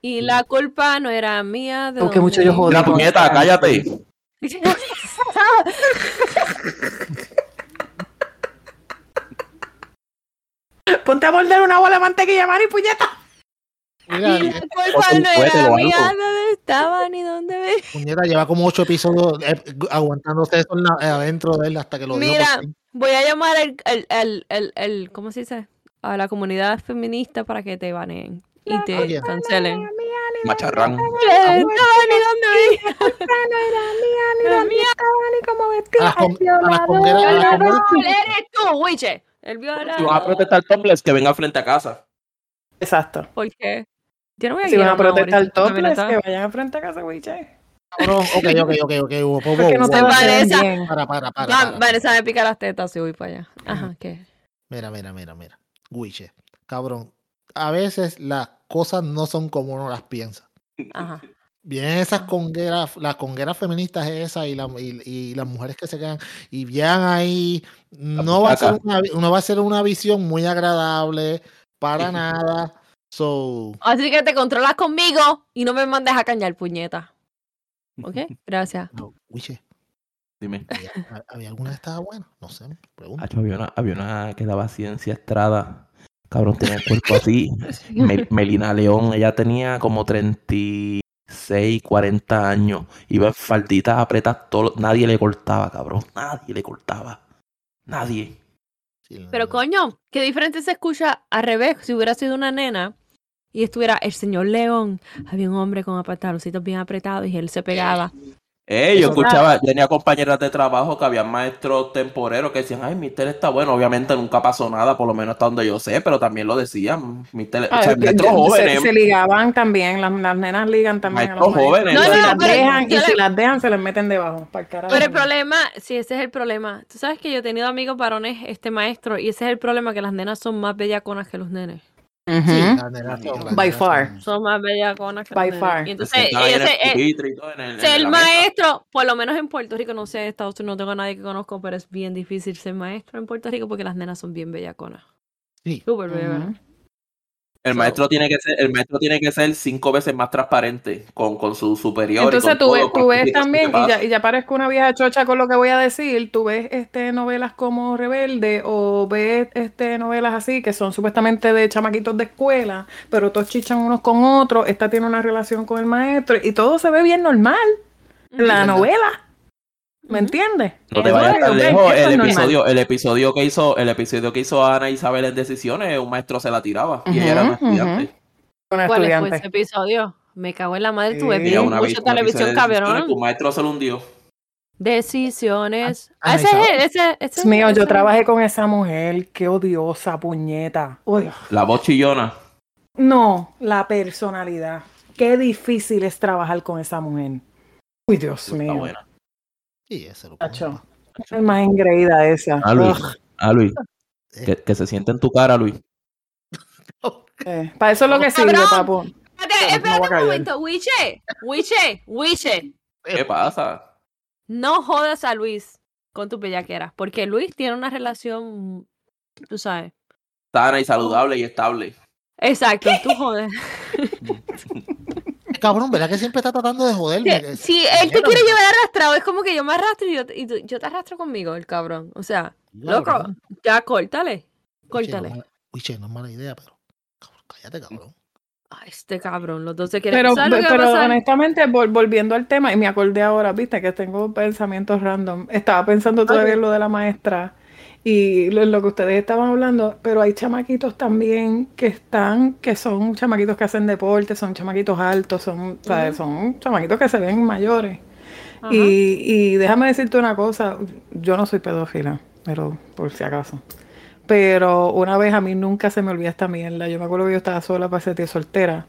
Y la culpa no era mía. ¿de Porque mucho yo. Mira, con puñeta, cállate. Ponte a morder una bola de mantequilla, Mari, puñeta. Mira, Y la eh, culpa no era mía. ¿Dónde estaba ni dónde me puñeta, lleva como ocho episodios eh, aguantándose eso en la- eh, adentro de él hasta que lo Mira, por fin. Voy a llamar al, al, al, al- al- ¿cómo se dice? A la comunidad feminista para que te baneen y te Oye. cancelen. Macharrán. ¿Dónde estaba ni dónde me Era mía. A las con- a las congueras- a El violador eres tú, Wiche. El Si vas a protestar topless, que venga frente a casa. Exacto. ¿Por qué? Yo no voy a Si van a protestar topless, que vayan a frente a casa, güey, che. Cabrón, ok, ok, ok, ok. wow, wow, no wow, te wow. Vanessa. Para, para, para. Va- para. Vanessa me pica las tetas si voy para allá. Ajá, ¿qué? Mira, mira, mira, mira. Wiche, cabrón. A veces las cosas no son como uno las piensa. Ajá. Vienen esas congueras, las congueras feministas esas y, la- y- y las mujeres que se quedan y vean ahí, no va, a ser una, no va a ser una visión muy agradable para nada. So, Así que te controlas conmigo y no me mandes a cañar, puñeta. ¿Ok? Gracias. no, Wiche, Dime. ¿había, había alguna que estaba buena? No sé, pregunta. Hacho, había, una, había una que daba ciencia Estrada. Cabrón, tenía el cuerpo así. Me- Melina León, ella tenía como 36 36, 40 años. Iba en falditas apretadas, todo, nadie le cortaba, cabrón. Nadie le cortaba. Nadie. Sí, Pero coño, qué diferente se escucha al revés. Si hubiera sido una nena y estuviera el señor León, había un hombre con pantaloncitos bien apretados y él se pegaba. Eh, yo escuchaba, yo tenía compañeras de trabajo que habían maestros temporeros que decían, ay, Mister está bueno. Obviamente nunca pasó nada, por lo menos hasta donde yo sé, pero también lo decían. Mister, o Ah, sea, maestros se- jóvenes. Se, ligaban también, las, las nenas ligan también a los Maestros jóvenes. maestros. No, Y no, las pero dejan, yo y si las dejan, se les meten debajo. Para el carajo. Pero el problema, sí, ese es el problema. Tú sabes que yo he tenido amigos varones, este maestro, y ese es el problema, que las nenas son más bellaconas que los nenes. Sí, la By nenas far. son- más bellaconas que By far. Y entonces, el pupitre y todo, en el- en ser la mesa. maestro, por lo menos en Puerto Rico, no sé, en Estados Unidos no tengo a nadie que conozco, pero es bien difícil ser maestro en Puerto Rico porque las nenas son bien bellaconas. Sí. Súper bellaconas. Ujú. El So- maestro tiene que ser, el maestro tiene que ser cinco veces más transparente con, con su superior. y Entonces con tú todo, ves, con tú ves también, y ya, y ya parezco una vieja chocha con lo que voy a decir, tú ves este novelas como Rebelde o ves este novelas así que son supuestamente de chamaquitos de escuela, pero todos chichan unos con otros, esta tiene una relación con el maestro y todo se ve bien normal. En la novela, ¿me entiendes? No te Eso vayas es- tan lejos. es El episodio, el episodio que hizo, el episodio que hizo Ana Isabel en decisiones, un maestro se la tiraba y ella era una estudiante. Una ¿Cuál fue ese episodio? Me cago en la madre, tuve Sí. Vez mucha televisión, cabrón. Tu maestro se lo hundió. Decisiones. Ah, Ah, ese es él, ese, ese Dios mío, yo trabajé con esa mujer, qué odiosa puñeta. Uy. La voz chillona. No, la personalidad. Qué difícil es trabajar con esa mujer. Uy, Dios Está mío. buena. Sí, ese lo pongo. Es más engreída esa. Ah, Luis. Ah, Luis. Que, que se siente en tu cara, Luis. Eh, para eso es lo que sirve, Cabrón. papo. Espérate, No espérate un momento, Wiche, Wiche, Wiche. ¿Qué pasa? No jodas a Luis con tu bellaquera, porque Luis tiene una relación, tú sabes. Sana y saludable y estable. Exacto, tú jodes. Cabrón, ¿verdad que siempre está tratando de joderme? Si, si él te quiere llevar arrastrado, es como que yo me arrastro y yo, y tú- yo te arrastro conmigo, el cabrón. O sea, loco, cabrón. ya córtale, córtale. mala- Wiche, no es mala idea, pero. cabrón, cállate, cabrón. Ay, este cabrón, los dos se quieren. Pero, ¿Sabes lo que va a pero pasar? honestamente, vol- volviendo al tema, y me acordé ahora, viste, que tengo pensamientos random. Estaba pensando todavía en lo de la maestra y lo, lo que ustedes estaban hablando, pero hay chamaquitos también que están, que son chamaquitos que hacen deporte, son chamaquitos altos, son, Ujú. son chamaquitos que se ven mayores. Y, y déjame decirte una cosa, yo no soy pedófila, pero por si acaso. Pero una vez a mí nunca se me olvida esta mierda. Yo me acuerdo que yo estaba sola para ese tío soltera.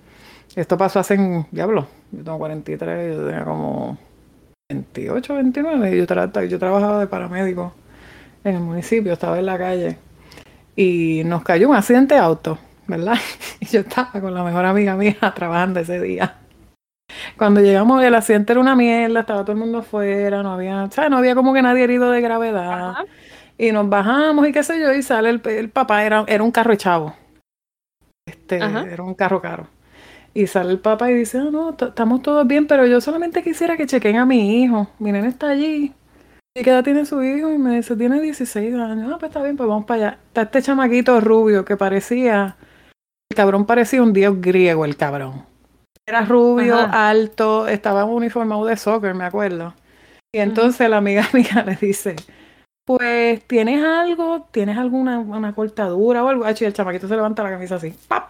Esto pasó hace, en- diablo, yo tengo 43, yo tenía como 28, 29. y Yo, tra- yo trabajaba de paramédico en el municipio, estaba en la calle. Y nos cayó un accidente de auto, ¿verdad? Y yo estaba con la mejor amiga mía trabajando ese día. Cuando llegamos, el accidente era una mierda, estaba todo el mundo afuera, no había, ¿sabes? No había como que nadie herido de gravedad. Ajá. Y nos bajamos y qué sé yo, y sale el, el papá, era, era un carro chavo. Este, Ajá. era un carro caro. Y sale el papá y dice, ah, no, estamos todos bien, pero yo solamente quisiera que chequen a mi hijo. Mi nene está allí. ¿Y qué edad tiene su hijo? Y me dice, tiene 16 años. Ah, pues está bien, pues vamos para allá. Está este chamaquito rubio que parecía, el cabrón parecía un dios griego, el cabrón. Era rubio, Ajá. alto, estaba uniformado de soccer, me acuerdo. Y entonces la amiga mía le dice, pues, ¿tienes algo? ¿Tienes alguna una cortadura o algo? Ah, y el chamaquito se levanta la camisa así. ¡pap!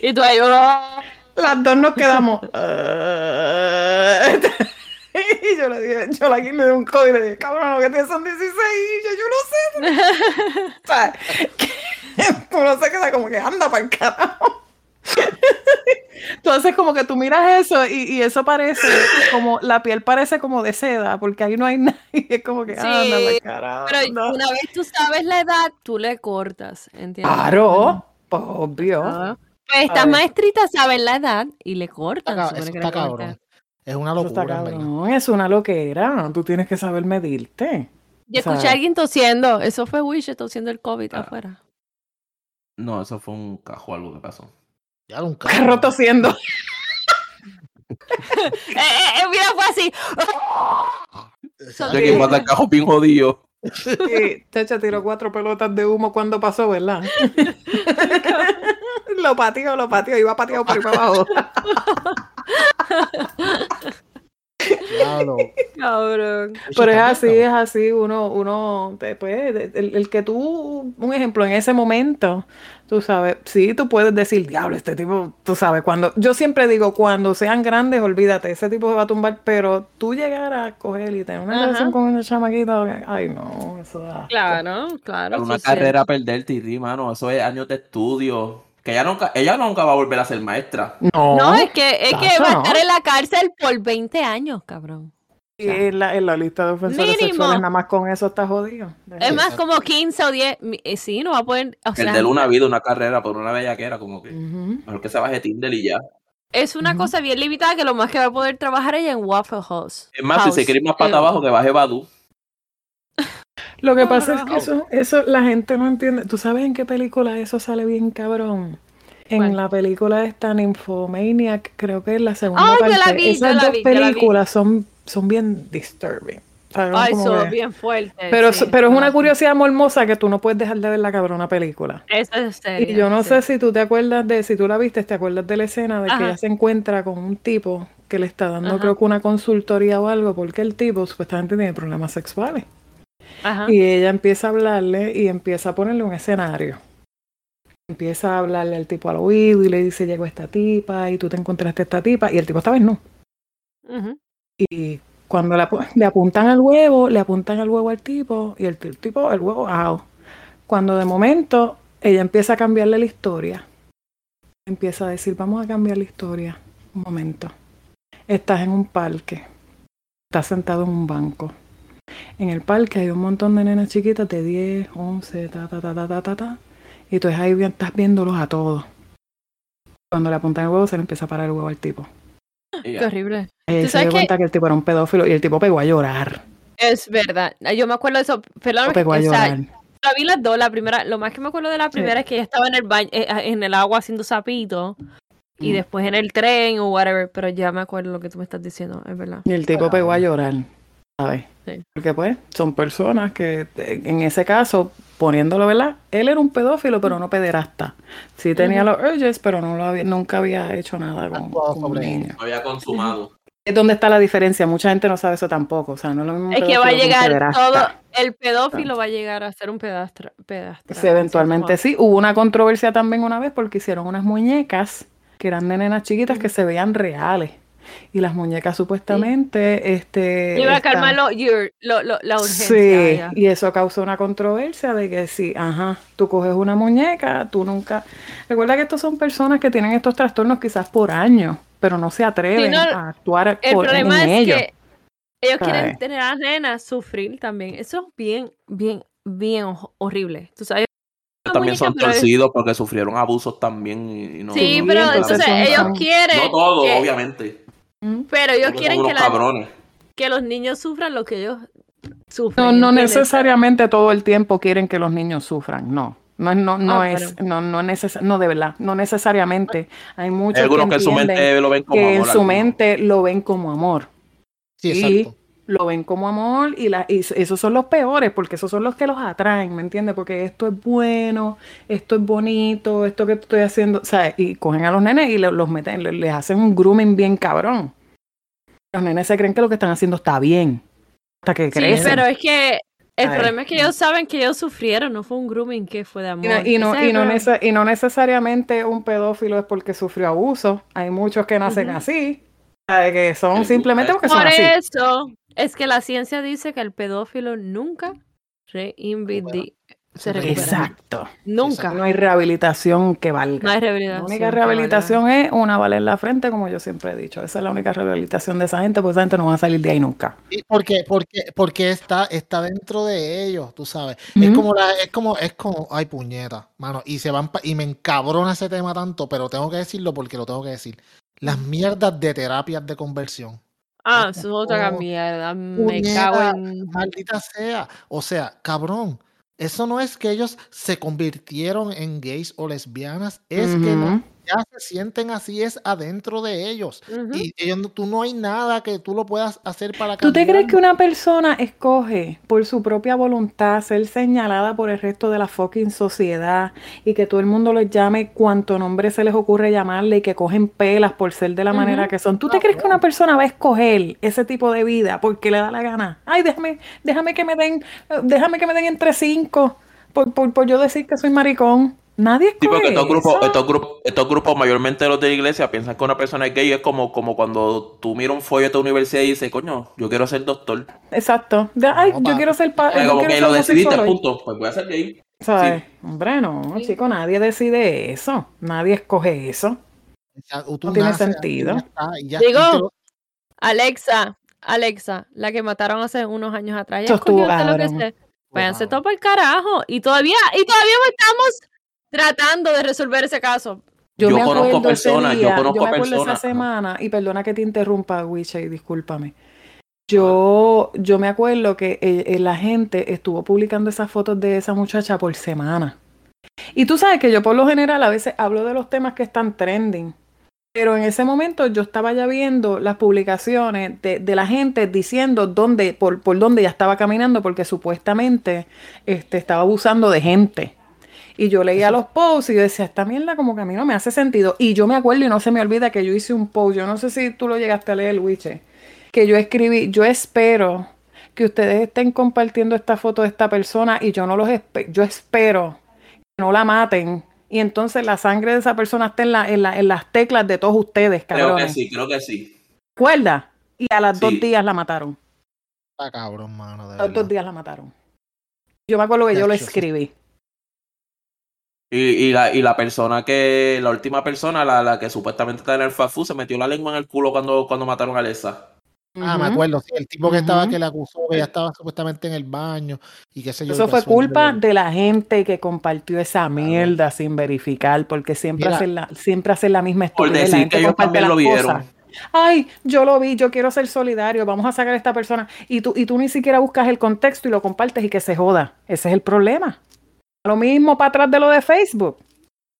Y tú ahí, "Oh". Las dos nos quedamos. "Ah". y yo le dije, yo la le di un código y le dije, cabrón, lo que tienes son 16. Y yo, yo no sé. O sea, que uno se queda como que anda para el carajo. Entonces, como que tú miras eso y, y eso parece como la piel parece como de seda, porque ahí no hay nadie. Es como que Sí, anda para el carajo. Pero una vez tú sabes la edad, tú le cortas, ¿entiendes? Claro, pues obvio. Ah. Pues estas maestritas saben la edad y le cortan. Está, eso está le cabrón. Es una está locura, verdad. cabrón, es una loquera. Tú tienes que saber medirte. Y O sea- escuché a alguien tosiendo. Eso fue Wish tosiendo el COVID Ah. afuera. No, eso fue un cajo algo que pasó. Ya un Carro tosiendo. eh, eh, eh, mira, fue así. Ya que mata el cajo bien jodido. Sí, Chacha tiró cuatro pelotas de humo cuando pasó, ¿verdad? lo pateó, lo pateó, iba pateado por ahí para abajo. Cabrón. Pero es así, es así, uno, uno, pues, el, el que tú, un ejemplo, en ese momento, tú sabes, sí, tú puedes decir, diablo, este tipo, tú sabes, cuando, yo siempre digo, cuando sean grandes, olvídate, ese tipo se va a tumbar, pero tú llegar a coger y tener una Ajá. relación con una chamaquita, ay, no, eso da. Claro, claro. Una carrera a perderte, y mano, eso es años de estudio. Que ella nunca, ella nunca va a volver a ser maestra. No, No, es que, es que va a estar en la cárcel por 20 años, cabrón. y en la, en la lista de ofensores Mínimo. sexuales, nada más con eso está jodido. Es Sí, más, como 15 o 10. mi- eh, Sí, no va a poder. O sea, Perder una vida, una carrera por una bellaquera, como que. Ujú. Mejor que se baje Tinder y ya. es una cosa bien limitada que lo más que va a poder trabajar ella en Waffle House. Es más, si se quiere ir más para Eh, abajo, que baje Badu. Lo que pasa es que eso, eso la gente no entiende. ¿Tú sabes en qué película eso sale bien cabrón? En ¿Cuál? la película de Stan Infomaniac, creo que es la segunda Ay, yo parte. la vi, Esas dos la vi. películas son, son bien disturbing. ¿sabes? Ay, que- bien fuerte. pero, sí. pero es una curiosidad mormosa que tú no puedes dejar de ver la cabrona película. Eso es serio. Y yo no sí. sé si tú te acuerdas de, si tú la viste, te acuerdas de la escena de que ella se encuentra con un tipo que le está dando Ajá. creo que una consultoría o algo porque el tipo supuestamente tiene problemas sexuales. Ajá. Y ella empieza a hablarle y empieza a ponerle un escenario. Empieza a hablarle al tipo al oído y le dice, llegó esta tipa y tú te encontraste esta tipa y el tipo esta vez no. Y cuando le, apu- le apuntan al huevo, le apuntan al huevo al tipo y el tipo, el huevo, ajao. Cuando de momento ella empieza a cambiarle la historia, empieza a decir, vamos a cambiar la historia. Un momento. Estás en un parque, estás sentado en un banco. En el parque hay un montón de nenas chiquitas de 10, 11, ta, ta, ta, ta, ta, ta, ta. Y tú ahí estás viéndolos a todos. Cuando le apuntan el huevo, se le empieza a parar el huevo al tipo. Qué horrible. ¿Tú se dio cuenta que el tipo era un pedófilo y el tipo pegó a llorar. Es verdad. Yo me acuerdo de eso. Perdón, pegó a o sea, llorar. la vi las dos. La primera, lo más que me acuerdo de la primera es que ella estaba en el baño, eh, en el agua haciendo sapito. Y Mm. después en el tren o whatever. Pero ya me acuerdo lo que tú me estás diciendo. Es verdad. Y el tipo pegó a llorar, ¿sabes? Sí. Porque pues son personas que en ese caso, poniéndolo, ¿verdad? Él era un pedófilo, pero no pederasta. Sí tenía los urges, pero no lo había, nunca había hecho nada con, con un sobre niño. No había consumado. Es donde está la diferencia. Mucha gente no sabe eso tampoco. O sea, no es lo mismo Es que va a llegar todo. El pedófilo va a llegar a ser un pedastra. pedastra Sí, eventualmente sí. Hubo una controversia también una vez porque hicieron unas muñecas que eran de nenas chiquitas que se veían reales. Y las muñecas supuestamente, este... Iba a están- calmar lo, your- lo- lo- la urgencia. Sí, ya. y eso causó una controversia de que sí, ajá, tú coges una muñeca, tú nunca... Recuerda que estos son personas que tienen estos trastornos quizás por años, pero no se atreven Sí, no, a actuar El por, en problema es ellos. que ellos ¿sabes? quieren tener a las nenas sufrir también. Eso es bien, bien, bien ho- horrible. Tú sabes. También muñeca, son torcidos porque sufrieron abusos también y, y no. Sí, Sí, pero entonces entonces son- ellos quieren. No todo, que- obviamente. Pero ellos quieren que, la- que los niños sufran lo que ellos sufren. No, no necesariamente todo el tiempo quieren que los niños sufran, no. No es, no, no Ah, es, no, no neces- no de verdad, no necesariamente. Hay muchos algunos que que en su mente lo ven como que en amor. su algunos. mente lo ven como amor. Sí, Y exacto. Lo ven como amor y, la, y esos son los peores porque esos son los que los atraen, ¿me entiendes? Porque esto es bueno, esto es bonito, esto que estoy haciendo, o sea, y cogen a los nenes y le- los meten, le- les hacen un grooming bien cabrón. Los nenes se creen que lo que están haciendo está bien. Hasta que Sí, crecen. pero es que el problema es que ellos saben que ellos sufrieron, no fue un grooming que fue de amor. Y no, y, no, y, no y no necesariamente un pedófilo es porque sufrió abuso. Hay muchos que nacen Ujú. así, ¿sabe? que son simplemente porque son Por así. eso es que la ciencia dice que el pedófilo nunca reinvidi- se recupera. Exacto. Nunca. No hay rehabilitación que valga. No hay La rehabilitación. única que rehabilitación es una bala en la frente, como yo siempre he dicho. Esa es la única rehabilitación de esa gente, porque esa gente no va a salir de ahí nunca. Y Porque, porque, porque está, está dentro de ellos, tú sabes. Es como la, es como, es como, ay puñeta, mano, y se van pa- y me encabrona ese tema tanto, pero tengo que decirlo porque lo tengo que decir. Las mierdas de terapias de conversión. Ah, eso es otra Oh, mierda. Me puñeta, cago en. Maldita sea. O sea, cabrón. Eso no es que ellos se convirtieron en gays o lesbianas, es que no. Ya se sienten así es adentro de ellos. Y ellos, no- tú no hay nada que tú lo puedas hacer para ¿Tú te crees que una persona escoge por su propia voluntad ser señalada por el resto de la fucking sociedad y que todo el mundo les llame cuanto nombre se les ocurre llamarle y que cogen pelas por ser de la manera que son? ¿Tú te crees que una persona va a escoger ese tipo de vida porque le da la gana? Ay, déjame, déjame que me den, déjame que me den entre cinco por, por, por yo decir que soy maricón. Nadie porque escoge estos grupos, eso. estos grupos, estos grupos, mayormente los de la iglesia, piensan que una persona es gay es como, como cuando tú miras un folleto de universidad y dices, coño, yo quiero ser doctor. Exacto. De, ay, No, yo quiero ser pa- Eh, yo como quiero que ser lo decidiste, punto. Pues voy a ser gay. ¿Sabes? Hombre, no, Sí. chico, nadie decide eso. Nadie escoge eso. O tú No tiene naces sentido. ya ya- Digo, lo- Alexa, Alexa, la que mataron hace unos años atrás. Que sea. Váyanse Wow. todo para el carajo. Y todavía, y todavía estamos tratando de resolver ese caso. Yo, Yo me conozco acuerdo ese personas, yo día, conozco me acuerdo personas, esa semana, y perdona que te interrumpa, Wiche, y discúlpame. Yo, yo me acuerdo que eh, eh, la gente estuvo publicando esas fotos de esa muchacha por semana. Y tú sabes que yo por lo general a veces hablo de los temas que están trending. Pero en ese momento yo estaba ya viendo las publicaciones de, de la gente diciendo dónde, por, por dónde ya estaba caminando, porque supuestamente este, estaba abusando de gente. Y yo leía los posts y yo decía, esta mierda como que a mí no me hace sentido. Y yo me acuerdo y no se me olvida que yo hice un post, yo no sé si tú lo llegaste a leer, Wiche, que yo escribí, yo espero que ustedes estén compartiendo esta foto de esta persona y yo no los espe- yo espero que no la maten. Y entonces la sangre de esa persona esté en, la, en, la- en las teclas de todos ustedes, Creo que cabrones. sí, creo que sí. ¿Recuerda? Y a las dos Sí. días la mataron. Está cabrón, mano, de A los dos días la mataron. Yo me acuerdo que yo lo escribí. Y, y, la, y la persona que, la última persona, la, la que supuestamente está en el fast food, se metió la lengua en el culo cuando, cuando mataron a Alexa. Ah, me acuerdo, sí, el tipo que estaba, que la acusó, que ya estaba supuestamente en el baño y qué sé yo. Eso fue culpa de- de la gente que compartió esa mierda sin verificar, porque siempre Mira. hacen la, siempre hacen la misma Por estupidez. la decir gente que ellos también lo vieron. cosas. Ay, yo lo vi, yo quiero ser solidario, vamos a sacar a esta persona. Y tú, y tú ni siquiera buscas el contexto y lo compartes y que se joda. Ese es el problema. Lo mismo para atrás de lo de Facebook.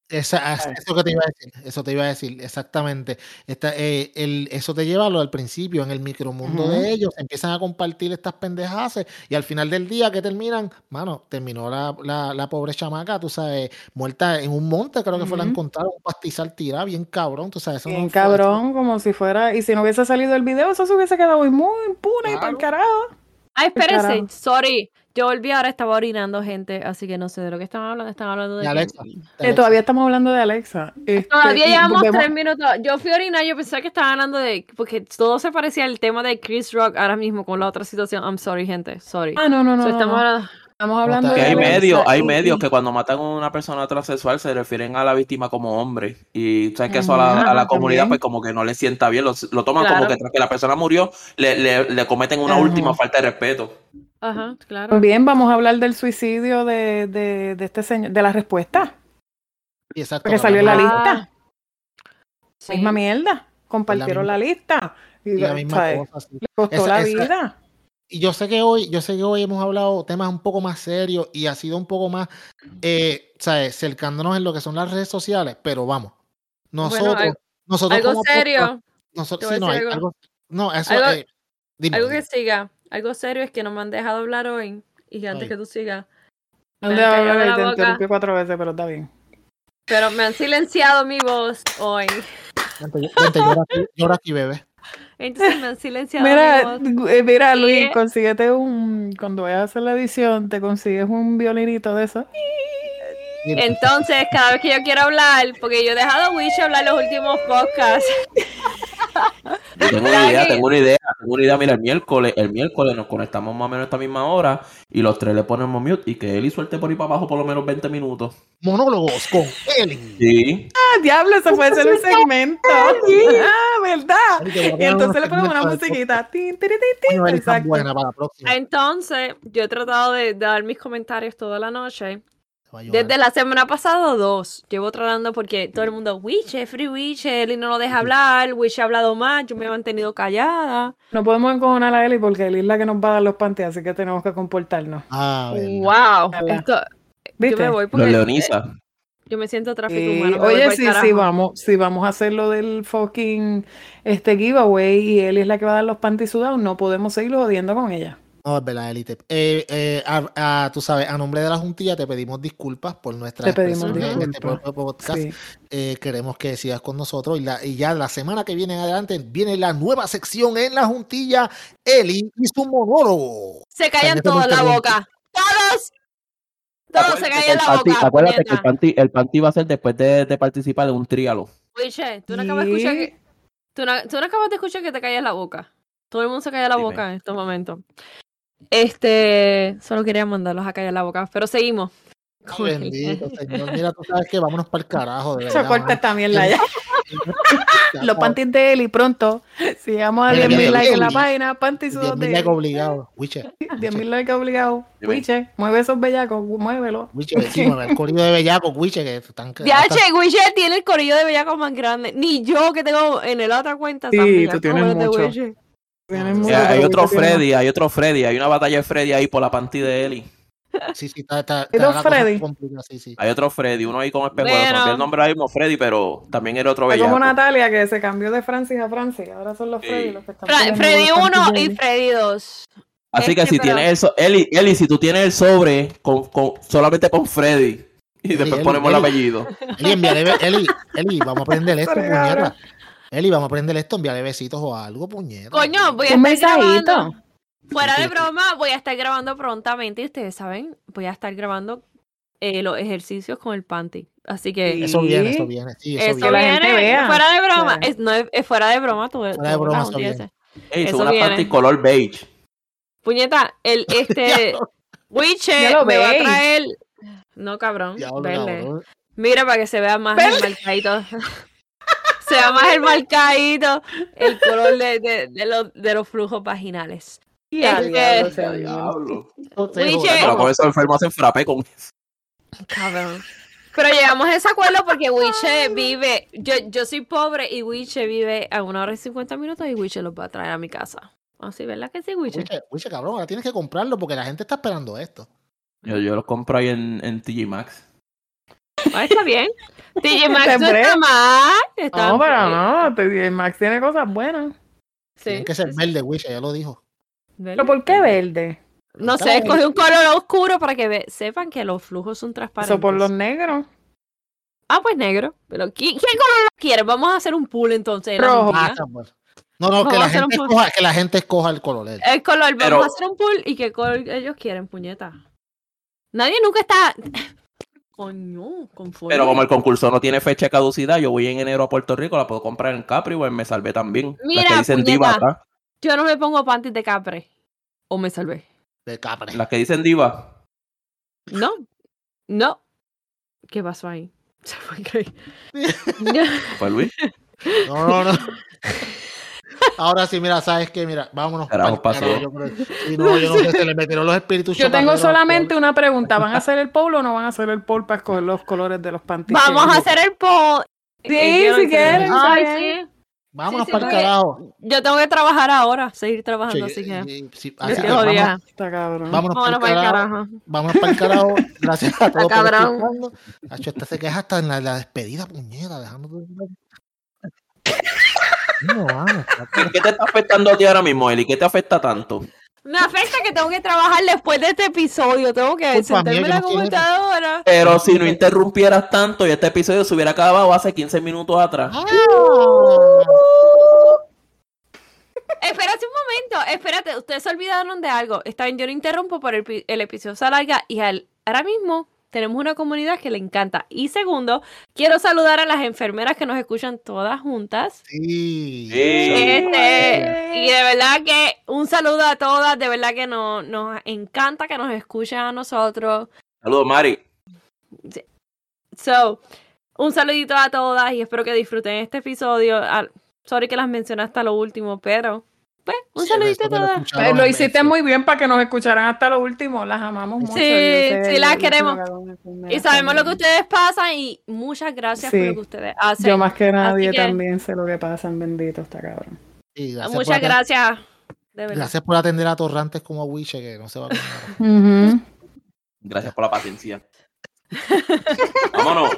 Esa- Ay. eso que te iba a decir, eso te iba a decir, exactamente. Esta, eh, el, eso te lleva a lo al principio, en el micromundo de ellos, empiezan a compartir estas pendejadas y al final del día que terminan, mano, terminó la, la, la pobre chamaca, tú sabes, muerta en un monte, creo que fue la encontraron, un pastizal tirado, bien cabrón, tú sabes, eso no Bien fue- cabrón, como si fuera. Y si no hubiese salido el video, eso se hubiese quedado muy impune y para el carajo. Ay, espérense, carajo. sorry. Yo volví ahora, estaba orinando gente, así que no sé de lo que estaban hablando. Estaban hablando de Alexa, de Eh, todavía estamos hablando de Alexa. Este, Todavía llevamos tres minutos. Yo fui a orinar, yo pensaba que estaban hablando de. Porque todo se parecía al tema de Chris Rock ahora mismo con la otra situación. I'm sorry, gente. Sorry. Ah, no, no, no. So, estamos no. hablando. Estamos hablando está- de Que hay Alexa medios, hay y- medios que cuando matan a una persona transexual se refieren a la víctima como hombre. Y sabes que eso a la, Ujú, a la comunidad pues como que no le sienta bien, lo, lo toman como que tras que la persona murió, le, le, le cometen una Ajá. última falta de respeto. Ajá, claro. También vamos a hablar del suicidio de, de, de este señor, de la respuesta, exacto, porque salió en la lista. Sí. Misma mierda. Compartieron misma- la lista. Y, y la misma ¿sabes? cosa, sí. Le costó Esa- la esa- vida. y yo sé que hoy, yo sé que hoy hemos hablado temas un poco más serios y ha sido un poco más, eh, ¿sabes? Cercándonos en lo que son las redes sociales, pero vamos, nosotros, algo- nosotros Algo como podcast, serio. nosotros, sí, no, hay decir algo, algo. no, eso, Algo- eh, dime, Algo que siga. Algo serio es que no me han dejado hablar hoy. Y antes Ay. que tú sigas. Me ¿Dónde han va a callado hablar? la Te interrumpí cuatro veces, pero está bien. Pero me han silenciado mi voz hoy. Vente, vente, llora aquí, llora aquí, bebé. Entonces me han silenciado Mira, mi voz. eh, mira, Luis, Sí. consíguete un. Cuando vayas a hacer la edición, te consigues un violinito de eso. Entonces, cada vez que yo quiero hablar, porque yo he dejado a Wish hablar los últimos podcasts. Yo tengo una idea, tengo una idea, tengo una idea. Mira, el miércoles, el miércoles nos conectamos más o menos a esta misma hora y los tres le ponemos mute y que Eli suelte por ahí para abajo por lo menos 20 minutos. Monólogos con Eli. Sí. ¡Ah, diablo! Eso puede ser un segmento. ¡Ah, verdad! Y entonces le ponemos una musiquita. Exacto. buena para la próxima. Entonces, yo he tratado de dar mis comentarios toda la noche. Desde la semana pasada, dos. Llevo tratando porque todo el mundo, Wiche, Free Wiche, Eli no lo deja hablar, Wiche ha hablado más, yo me he mantenido callada. No podemos encojonar a Eli porque Eli es la que nos va a dar los panties, así que tenemos que comportarnos. Ah. Wow. Esto, yo ¿Viste? me voy porque leoniza. yo Yo me siento tráfico Y, humano. oye, carajo. si vamos, si vamos a hacer lo del fucking este giveaway y él es la que va a dar los panty sudados, no podemos seguir jodiendo con ella. No, es verdad, Elite. Eh, eh, a- a- tú sabes, a nombre de la Juntilla te pedimos disculpas por nuestra Te pedimos expresión en este propio podcast. Sí. Eh, queremos que sigas con nosotros y, la- y ya la semana que viene en adelante viene la nueva sección en la Juntilla, Eli y su monólogo. Se callan todos la boca. ¡Todos! Todos se callan la panty- boca. Acuérdate que el panty, el panty va a ser después de, de participar de un trialo. Wiche, tú no acabas de escuchar que. Tú no, tú no acabas de escuchar que te callas la boca. Todo el mundo se calla la Dime. boca en estos momentos. Este. Solo quería mandarlos a callar la boca. Pero seguimos. el- Bendito, señor. Mira, tú sabes que vámonos para el carajo. De Se verdad, corta esta mierda ya. Los panties de él y pronto, si llegamos a Mira, 10.000 mira, likes en la página, panties 10 sudados mil de likes él. obligados. Wiche, 10.000 likes obligados. Dime. Wiche, mueve esos bellacos, muévelo. Wiche, decimos, el corrido de bellacos, Wiche, que están DH, Wiche tiene el corillo de bellacos más grande. Ni yo que tengo en la otra cuenta. Sí, tú tienes mucho. Eh, hay otro Freddy, hay otro Freddy, hay una batalla de Freddy ahí por la panty de Eli. Sí, sí, está, está, ¿Y está Freddy? complicada, sí, sí. Hay otro Freddy, uno ahí con espejuelos. Bueno. el nombre ahí mismo Freddy, pero también era otro Es como. Natalia que se cambió de Francis a Francis. Ahora son los Sí. Freddy los que están Fra- peleando Freddy por los 1 panties de y. Freddy 2. Así que que, si pero- tienes el so- Eli, Eli, si tú tienes el sobre con, con- solamente con Freddy y después Eli, ponemos el apellido. Eli, envíale, Eli, Eli, vamos a aprender esto. Eli, vamos a aprender esto, envíale besitos o algo, puñeta. Coño, voy a Un estar mensajito. grabando. Fuera de sí. broma, voy a estar grabando prontamente. Y ustedes saben, voy a estar grabando eh, los ejercicios con el panty. Así que Eso viene, eso viene, sí, eso, eso, viene. la viene. gente vea. Fuera de broma. Claro. Es, no, es, es fuera de broma. Todo, Fuera de broma, eso audiencia. Ey, Eso una viene. panty color beige. Puñeta, el este. Wiche me va a traer. No, cabrón. Diablo, verde. cabrón. Mira para que se vea más el marcadito. se más el marcadito. El color de, de, de los, de los flujos vaginales. Ya, Es que- diablo, Pero con eso enfermo hacen frappé con Cabrón. Pero llegamos a ese acuerdo porque Wiche vive. Yo, yo soy pobre y Wiche vive a una hora y 50 minutos y Wiche los va a traer a mi casa. Así, ¿verdad que sí, Wiche? Wiche, cabrón, ahora tienes que comprarlo porque la gente está esperando esto. Yo, yo los compro ahí en, en TG Maxx. Ah, está bien. TJ Maxx no está mal. Está No, pero no, te- Max tiene cosas buenas. Sí. Tiene que ser verde, Wiche, ya lo dijo. ¿Pero por qué verde? No sé, escogí un color oscuro para que ve- sepan que los flujos son transparentes. Eso por los negros. Ah, pues negro. Pero ¿qui- ¿quién color lo quiere? Vamos a hacer un pool entonces. Rojo. Ah, bueno. No, no, que la, gente escoja, que la gente escoja el color. El color, vamos Pero- a hacer un pool y qué color ellos quieren, puñeta. Nadie nunca está. Coño, conforme. Pero como el concurso no tiene fecha de caducidad, yo voy en enero a Puerto Rico, la puedo comprar en Capri o en Me Salvé también. Mira, las que dicen puñeta. diva acá. Yo no me pongo panties de capre. O me salvé. De capre. Las que dicen diva. No. No. ¿Qué pasó ahí? Se. Fue Luis. No, no, no. Ahora sí, mira, ¿sabes qué? Mira, vámonos. Carajo, carajo, pasó. yo. Sí, no, yo no sé, se le metieron los espíritus Yo tengo solamente una pregunta. ¿Van a hacer el polo o no van a hacer el polo para escoger los colores de los panties? Vamos a hacer el poll. Sí, si quieren. Ay, sí. Vámonos Sí, sí, para el carajo. Yo tengo que trabajar ahora, seguir trabajando, Sí, así que. sí, así que vamos-. Está cabrón. Vámonos Vámonos para el para carajo. carajo. Vámonos para el carajo. Gracias a todos por. Hacho, esta se queja hasta en la, la despedida, puñeta, dejando No, vamos, ¿Qué te está afectando a ti ahora mismo, Eli? ¿Qué te afecta tanto? Me afecta que tengo que trabajar después de este episodio. Tengo que sentarme en la no computadora. Pero si no interrumpieras tanto y este episodio se hubiera acabado hace 15 minutos atrás. Ah. Espérate un momento, espérate, ustedes se olvidaron de algo. Está bien, yo no interrumpo, pero el episodio se alarga y al- ahora mismo tenemos una comunidad que le encanta. Y segundo, quiero saludar a las enfermeras que nos escuchan todas juntas. Sí. Sí. Este, y de verdad que un saludo a todas, de verdad que no- nos encanta que nos escuchen a nosotros. Saludos, Mari. So, un saludito a todas y espero que disfruten este episodio. Ah, sorry que las mencioné hasta lo último, pero pues, un Sí, saludito a lo todas. Eh, Lo hiciste muy bien para que nos escucharan hasta lo último. Las amamos mucho. Sí, sí, las queremos. Y sabemos lo que ustedes pasan y muchas gracias por lo que ustedes hacen. Yo más que nadie que- también sé lo que pasan, bendito está cabrón. Sí, gracias por muchas gracias. De. Gracias por atender a torrantes como Wiche, que no se va a comer. Ujú. Gracias por la paciencia. Vámonos.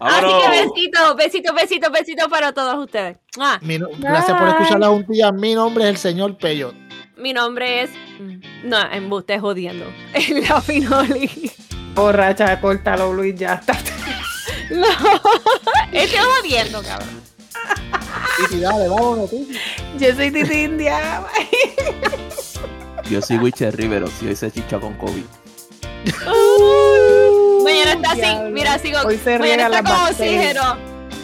Así que besitos, besitos, besitos, besitos para todos ustedes. No- gracias por escuchar la juntilla. Mi nombre es el señor Pello. Mi nombre es. No, embuste jodiendo. La Finoli. Borracha, córtalo, Luis, ya está. No, estoy jodiendo, cabrón. Y dale, vámonos, tú. Yo soy Titi India. Yo soy Witcher Rivero, si hoy se chicha con COVID. Mañana está así, mira, sigo. Hoy se mañana está con oxígeno.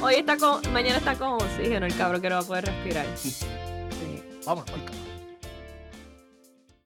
Hoy está con. Mañana está con oxígeno el cabrón que no va a poder respirar. Vámonos, porca.